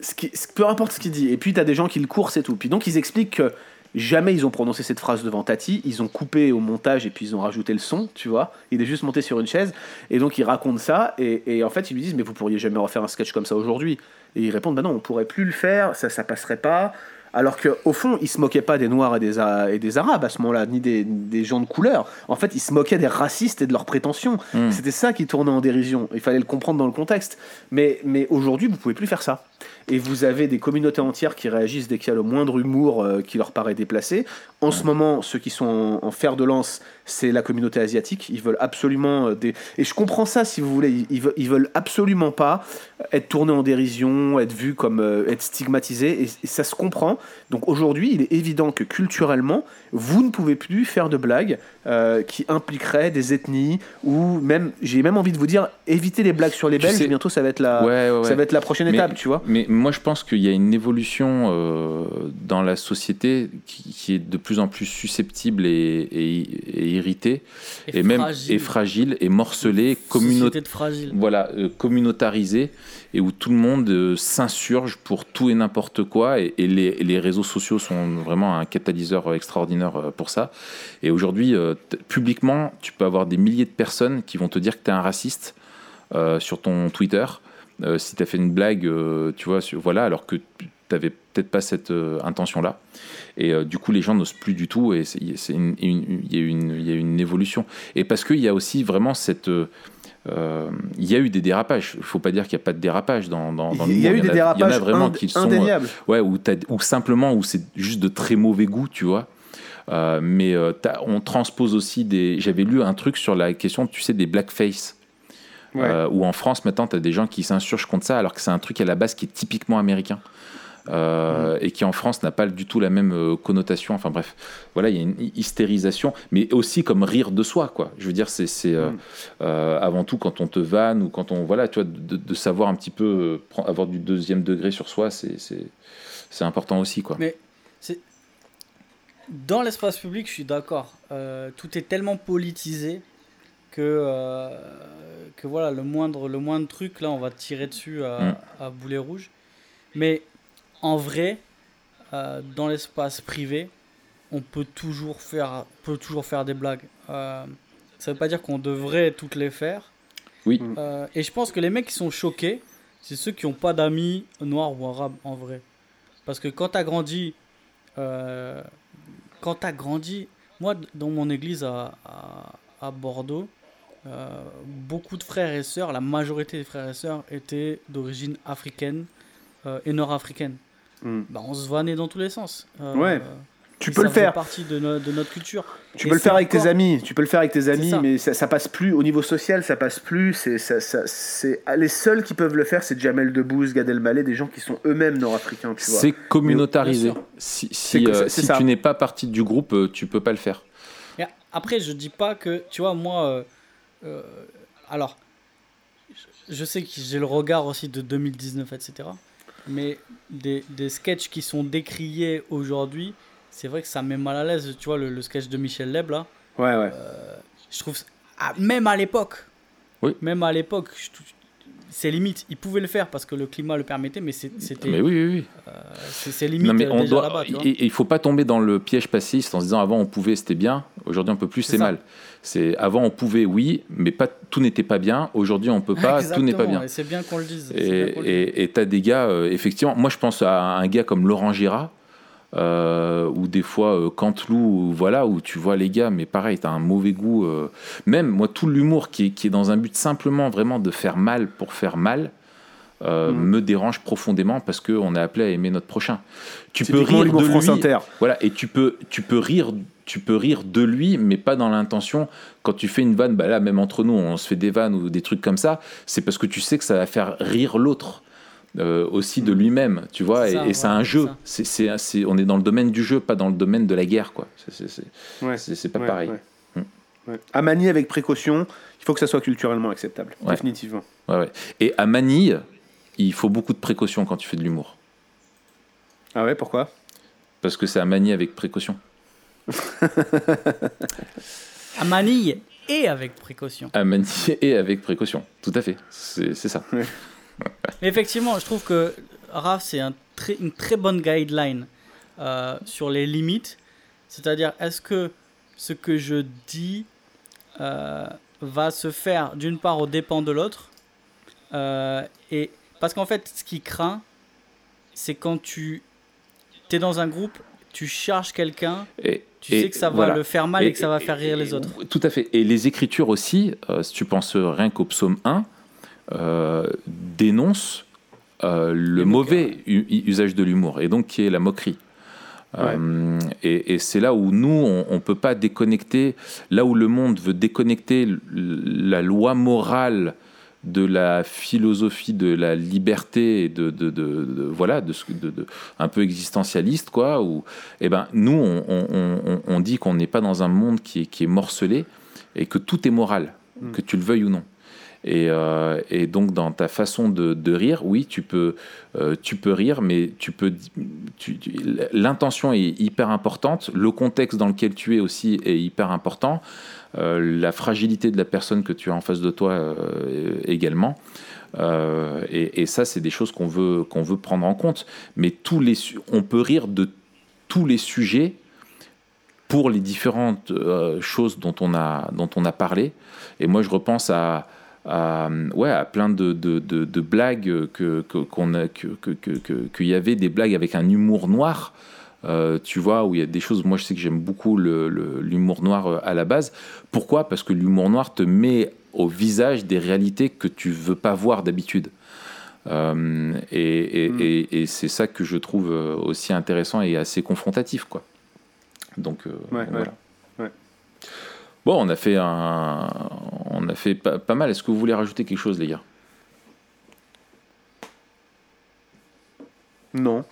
ce qui- ce- peu importe ce qu'il dit. Et puis, t'as des gens qui le courent, c'est tout. Puis donc, ils expliquent que jamais ils ont prononcé cette phrase devant Tati. Ils ont coupé au montage et puis ils ont rajouté le son, tu vois. Il est juste monté sur une chaise. Et donc, ils racontent ça. Et, et en fait, ils lui disent Mais vous pourriez jamais refaire un sketch comme ça aujourd'hui. Et ils répondent Bah non, on pourrait plus le faire. Ça, ça passerait pas. Alors qu'au fond, ils se moquaient pas des Noirs et des, et des Arabes à ce moment-là, ni des, des gens de couleur. En fait, ils se moquaient des racistes et de leurs prétentions. Mm. C'était ça qui tournait en dérision. Il fallait le comprendre dans le contexte. Mais, mais aujourd'hui, vous pouvez plus faire ça. Et vous avez des communautés entières qui réagissent dès qu'il y a le moindre humour euh, qui leur paraît déplacé. En ce moment, ceux qui sont en, fer de lance, c'est la communauté asiatique. Ils veulent absolument euh, des... Et je comprends ça, si vous voulez. Ils, veulent, ils veulent absolument pas être tournés en dérision, être vus comme... Euh, être stigmatisés. Et, ça se comprend. Donc aujourd'hui, il est évident que culturellement, vous ne pouvez plus faire de blagues qui impliqueraient des ethnies ou même, j'ai même envie de vous dire, éviter les blagues sur les Belges. Bientôt, ça va être la, Ça va être la prochaine étape, tu vois. Mais moi, je pense qu'il y a une évolution euh, dans la société qui, est de plus en plus susceptible et, et, irritée, et, même fragile. et fragile et morcelée, voilà, euh, communautarisée, et où tout le monde euh, s'insurge pour tout et n'importe quoi, et, les, les, réseaux sociaux sont vraiment un catalyseur extraordinaire pour ça. Et aujourd'hui, publiquement, tu peux avoir des milliers de personnes qui vont te dire que tu es un raciste sur ton Twitter. Euh, si tu as fait une blague, euh, tu vois, voilà, alors que tu n'avais peut-être pas cette euh, intention-là. Et du coup, les gens n'osent plus du tout, et il y, a une évolution. Et parce qu'il y a aussi vraiment cette... Il y a eu des dérapages. Il ne faut pas dire qu'il n'y a pas de dérapage dans, dans, dans Il y a eu des dérapages Il y en a vraiment qui sont... ouais, ou, ou simplement, où c'est juste de très mauvais goût, tu vois. mais on transpose aussi des. J'avais lu un truc sur la question, tu sais, des blackface. Euh, ou en France, maintenant, tu as des gens qui s'insurgent contre ça, alors que c'est un truc à la base qui est typiquement américain. Euh, et qui en France n'a pas du tout la même euh, connotation. Enfin bref, voilà, il y a une hystérisation, mais aussi comme rire de soi, quoi. Je veux dire, c'est mm. avant tout quand on te vanne ou quand on voilà, tu vois, de, savoir un petit peu avoir du deuxième degré sur soi, c'est important aussi, quoi. Mais dans l'espace public, je suis d'accord. tout est tellement politisé que, euh, que voilà, le moindre, le moindre truc, là, on va tirer dessus à, mm. à boulet rouge. Mais en vrai, euh, dans l'espace privé, on peut toujours faire, peut toujours faire des blagues. Euh, ça veut pas dire qu'on devrait toutes les faire. Oui. et je pense que les mecs qui sont choqués, c'est ceux qui n'ont pas d'amis noirs ou arabes en vrai. Parce que quand tu as grandi, quand tu as grandi, moi dans mon église à, à, à Bordeaux, euh, beaucoup de frères et sœurs, la majorité des frères et sœurs étaient d'origine africaine euh, et nord-africaine. Hmm. Bah, on se vannait dans tous les sens. Euh, ouais. Tu peux le faire. partie de, de, notre culture. Tu peux le faire avec tes amis. Tu peux le faire avec tes amis, mais ça, ça, passe plus au niveau social. Ça passe plus. C'est, ça, ça, c'est les seuls qui peuvent le faire, c'est Jamel Debbouze, Gad Elmaleh, des gens qui sont eux-mêmes nord-africains. C'est communautarisé. Si, si, si tu n'es pas partie du groupe, tu peux pas le faire. après, je dis pas que, tu vois, moi euh, alors, je sais que j'ai le regard aussi de 2019, etc. Mais des, des sketchs qui sont décriés aujourd'hui, c'est vrai que ça met mal à l'aise. Tu vois, le, sketch de Michel Leb, là. Ouais, ouais. Euh, je trouve. Ah, même à l'époque. Oui. Même à l'époque, c'est limite. Ils pouvaient le faire parce que le climat le permettait, mais c'était. Mais oui, oui, oui. Euh, c'est limite. mais on doit, il ne faut pas tomber dans le piège passiste en se disant avant on pouvait, c'était bien, aujourd'hui on peut plus, c'est mal. C'est avant on pouvait, oui, mais pas tout n'était pas bien. Aujourd'hui on peut pas, tout n'est pas bien. C'est bien qu'on le dise. Et tu as des gars, euh, effectivement, moi je pense à un gars comme Laurent Girard euh, ou des fois euh, Cantelou, voilà, où tu vois les gars, mais pareil, t'as un mauvais goût. Euh. Même moi, tout l'humour qui est, qui est dans un but simplement vraiment de faire mal pour faire mal. Mm. me dérange profondément parce qu'on est appelé à aimer notre prochain. Tu peux rire de lui, Inter. voilà, et tu peux, tu peux rire, tu peux rire de lui, mais pas dans l'intention. Quand tu fais une vanne, bah là, même entre nous, on se fait des vannes ou des trucs comme ça, c'est parce que tu sais que ça va faire rire l'autre. Euh, aussi de lui-même, tu vois, et, c'est un jeu. C'est, on est dans le domaine du jeu, pas dans le domaine de la guerre, quoi. C'est, pas pareil. Hmm. À manier avec précaution, il faut que ça soit culturellement acceptable, définitivement. Et à Manille, il faut beaucoup de précaution quand tu fais de l'humour. Ah ouais, pourquoi? Parce que c'est à manier avec précaution. à Manille et avec précaution. À Manille et avec précaution, tout à fait. C'est, ça. Effectivement, je trouve que RAF, c'est un très, une très bonne guideline euh, sur les limites. C'est-à-dire, est-ce que ce que je dis euh, va se faire d'une part au dépend de l'autre euh, et Parce qu'en fait, ce qui craint, c'est quand tu es dans un groupe, tu charges quelqu'un, tu sais que ça va le faire mal et, que ça va faire rire les autres. Tout à fait. Et les écritures aussi, si tu penses rien qu'au psaume 1, euh, dénonce euh, le mauvais usage de l'humour, et donc qui est la moquerie. Euh, et, et c'est là où nous, on ne peut pas déconnecter, là où le monde veut déconnecter la loi morale de la philosophie de la liberté et de, de, de- de- voilà de, un peu existentialiste quoi où eh ben nous on, on- on- on dit qu'on n'est pas dans un monde qui est, qui est morcelé et que tout est moral Mm. que tu le veuilles ou non et, euh, et donc dans ta façon de, rire, oui, tu peux, euh, tu peux rire, mais tu peux, l'intention est hyper importante, le contexte dans lequel tu es aussi est hyper important, euh, la fragilité de la personne que tu as en face de toi également. Et, et ça, c'est des choses qu'on veut, qu'on veut prendre en compte. Mais tous les, on peut rire de tous les sujets pour les différentes choses dont on, a, dont on a parlé. Et moi, je repense à, à, ouais, à plein de, de, de- de blagues que, qu'on a, que, que, que- y avait des blagues avec un humour noir. euh, tu vois, où il y a des choses, moi je sais que j'aime beaucoup l'humour noir euh, à la base. Pourquoi? Parce que l'humour noir te met au visage des réalités que tu veux pas voir d'habitude. Euh, et et- Mm. et- et c'est ça que je trouve euh, aussi intéressant et assez confrontatif. Quoi. Donc, euh, Ouais, voilà. ouais. Ouais. Bon, on a fait un, on a fait pas, pas mal. Est-ce que vous voulez rajouter quelque chose, les gars? Non.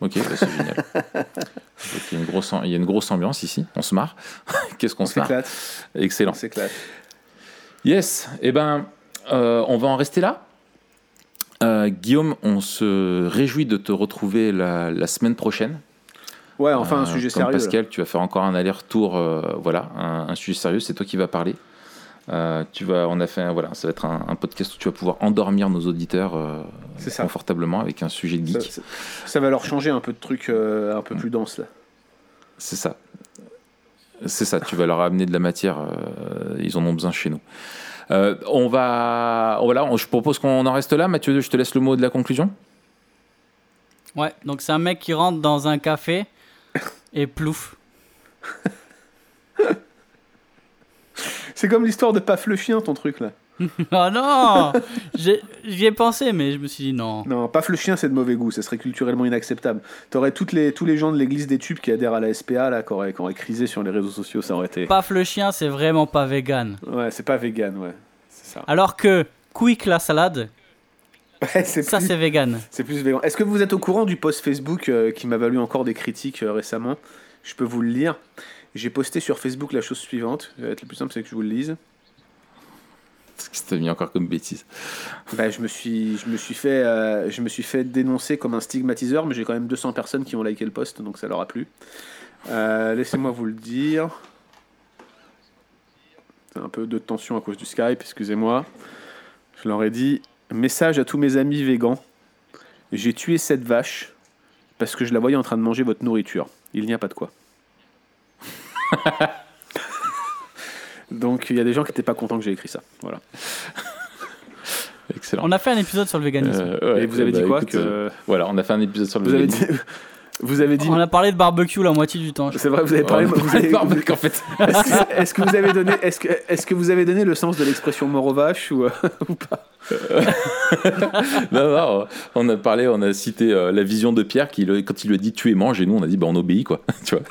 Ok, bah, c'est génial. Donc, il, y a une grosse, il y a une grosse ambiance ici. On se marre. Qu'est-ce qu'on On se marre? Excellent. On s'éclate. Yes. Eh ben, euh, on va en rester là. Euh, Guillaume, on se réjouit de te retrouver la, la semaine prochaine. Ouais, enfin, un Euh, sujet comme sérieux. là. Pascal, tu vas faire encore un aller-retour. euh, voilà, un, un sujet sérieux. C'est toi qui vas parler. Euh, tu vas, on a fait, voilà, ça va être un, un podcast où tu vas pouvoir endormir nos auditeurs euh, confortablement avec un sujet de geek. ça- ça va leur changer un peu de trucs euh, un peu plus denses là. C'est ça. C'est ça, tu vas leur amener de la matière, euh, ils en ont besoin chez nous. Euh, on va. Voilà, on- je propose qu'on en reste là. Mathieu, je te laisse le mot de la conclusion. Ouais, donc c'est un mec qui rentre dans un café et plouf. C'est comme l'histoire de Paf le chien, ton truc là. Oh non J'ai- J'y ai pensé, mais je me suis dit non. Non, Paf le chien, c'est de mauvais goût, ça serait culturellement inacceptable. T'aurais toutes les, tous les gens de l'église des tubes qui adhèrent à la SPA là, qui auraient, qui auraient crisé sur les réseaux sociaux, ça aurait été. Paf le chien, c'est vraiment pas vegan. Ouais, c'est pas vegan, ouais. C'est ça. Alors que Quick la salade, Ouais, ça c'est vegan. c'est plus vegan. Est-ce que vous êtes au courant du post Facebook euh, qui m'a valu encore des critiques euh, récemment? Je peux vous le lire. J'ai posté sur Facebook la chose suivante. Ça va être le plus simple, c'est que je vous le lise. Qu'est-ce que t'as mis encore comme bêtise Bah, je, me suis, je, me suis fait, euh, je me suis fait dénoncer comme un stigmatiseur, mais j'ai quand même 200 personnes qui ont liké le post, donc ça leur a plu. Euh, Laissez-moi vous le dire. C'est un peu de tension à cause du Skype, excusez-moi. Je leur ai dit Message à tous mes amis végans. J'ai tué cette vache parce que je la voyais en train de manger votre nourriture. Il n'y a pas de quoi. Donc il y a des gens qui n'étaient pas contents que j'ai écrit ça. Voilà. Excellent. On a fait un épisode sur le véganisme. Euh, ouais, Et vous avez bah, dit quoi écoute, que... euh, Voilà, on a fait un épisode sur le Vous avez dit, véganisme. vous avez dit, On a parlé de barbecue la moitié du temps. c'est vrai, vous avez parlé. Vous parlé avez- de barbecue, en fait. Est-ce que, est-ce que vous avez donné, est-ce que, est-ce que vous avez donné le sens de l'expression mort aux vaches ou, euh, ou pas? Non, non, on a parlé, on a cité euh, la vision de Pierre qui, quand il lui a dit tu es mange, et nous on a dit bah on obéit quoi. tu vois.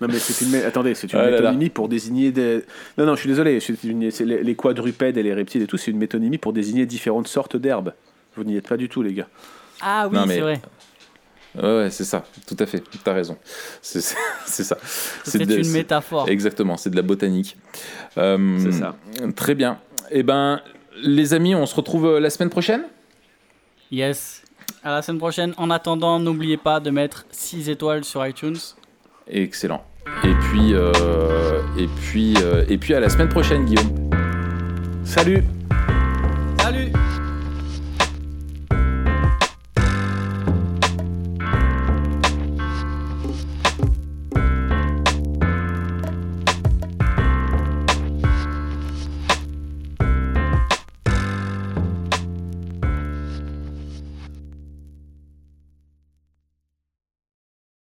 Non mais c'est une, attendez, c'est une Ah là là. métonymie pour désigner des. Non non, je suis désolé, c'est une- les, les quadrupèdes et les reptiles et tout, c'est une métonymie pour désigner différentes sortes d'herbes. Vous n'y êtes pas du tout, les gars. Ah oui, mais- c'est vrai. Ouais, ouais, c'est ça, tout à fait, t'as raison. C'est ça. C'est de- une métaphore. Exactement, c'est de la botanique. Euh, C'est ça. Très bien. Eh ben, les amis, on se retrouve euh, la semaine prochaine? Yes. À la semaine prochaine. En attendant, n'oubliez pas de mettre 6 étoiles sur iTunes. Excellent. Et puis, euh, et puis, euh, et puis à la semaine prochaine, Guillaume. Salut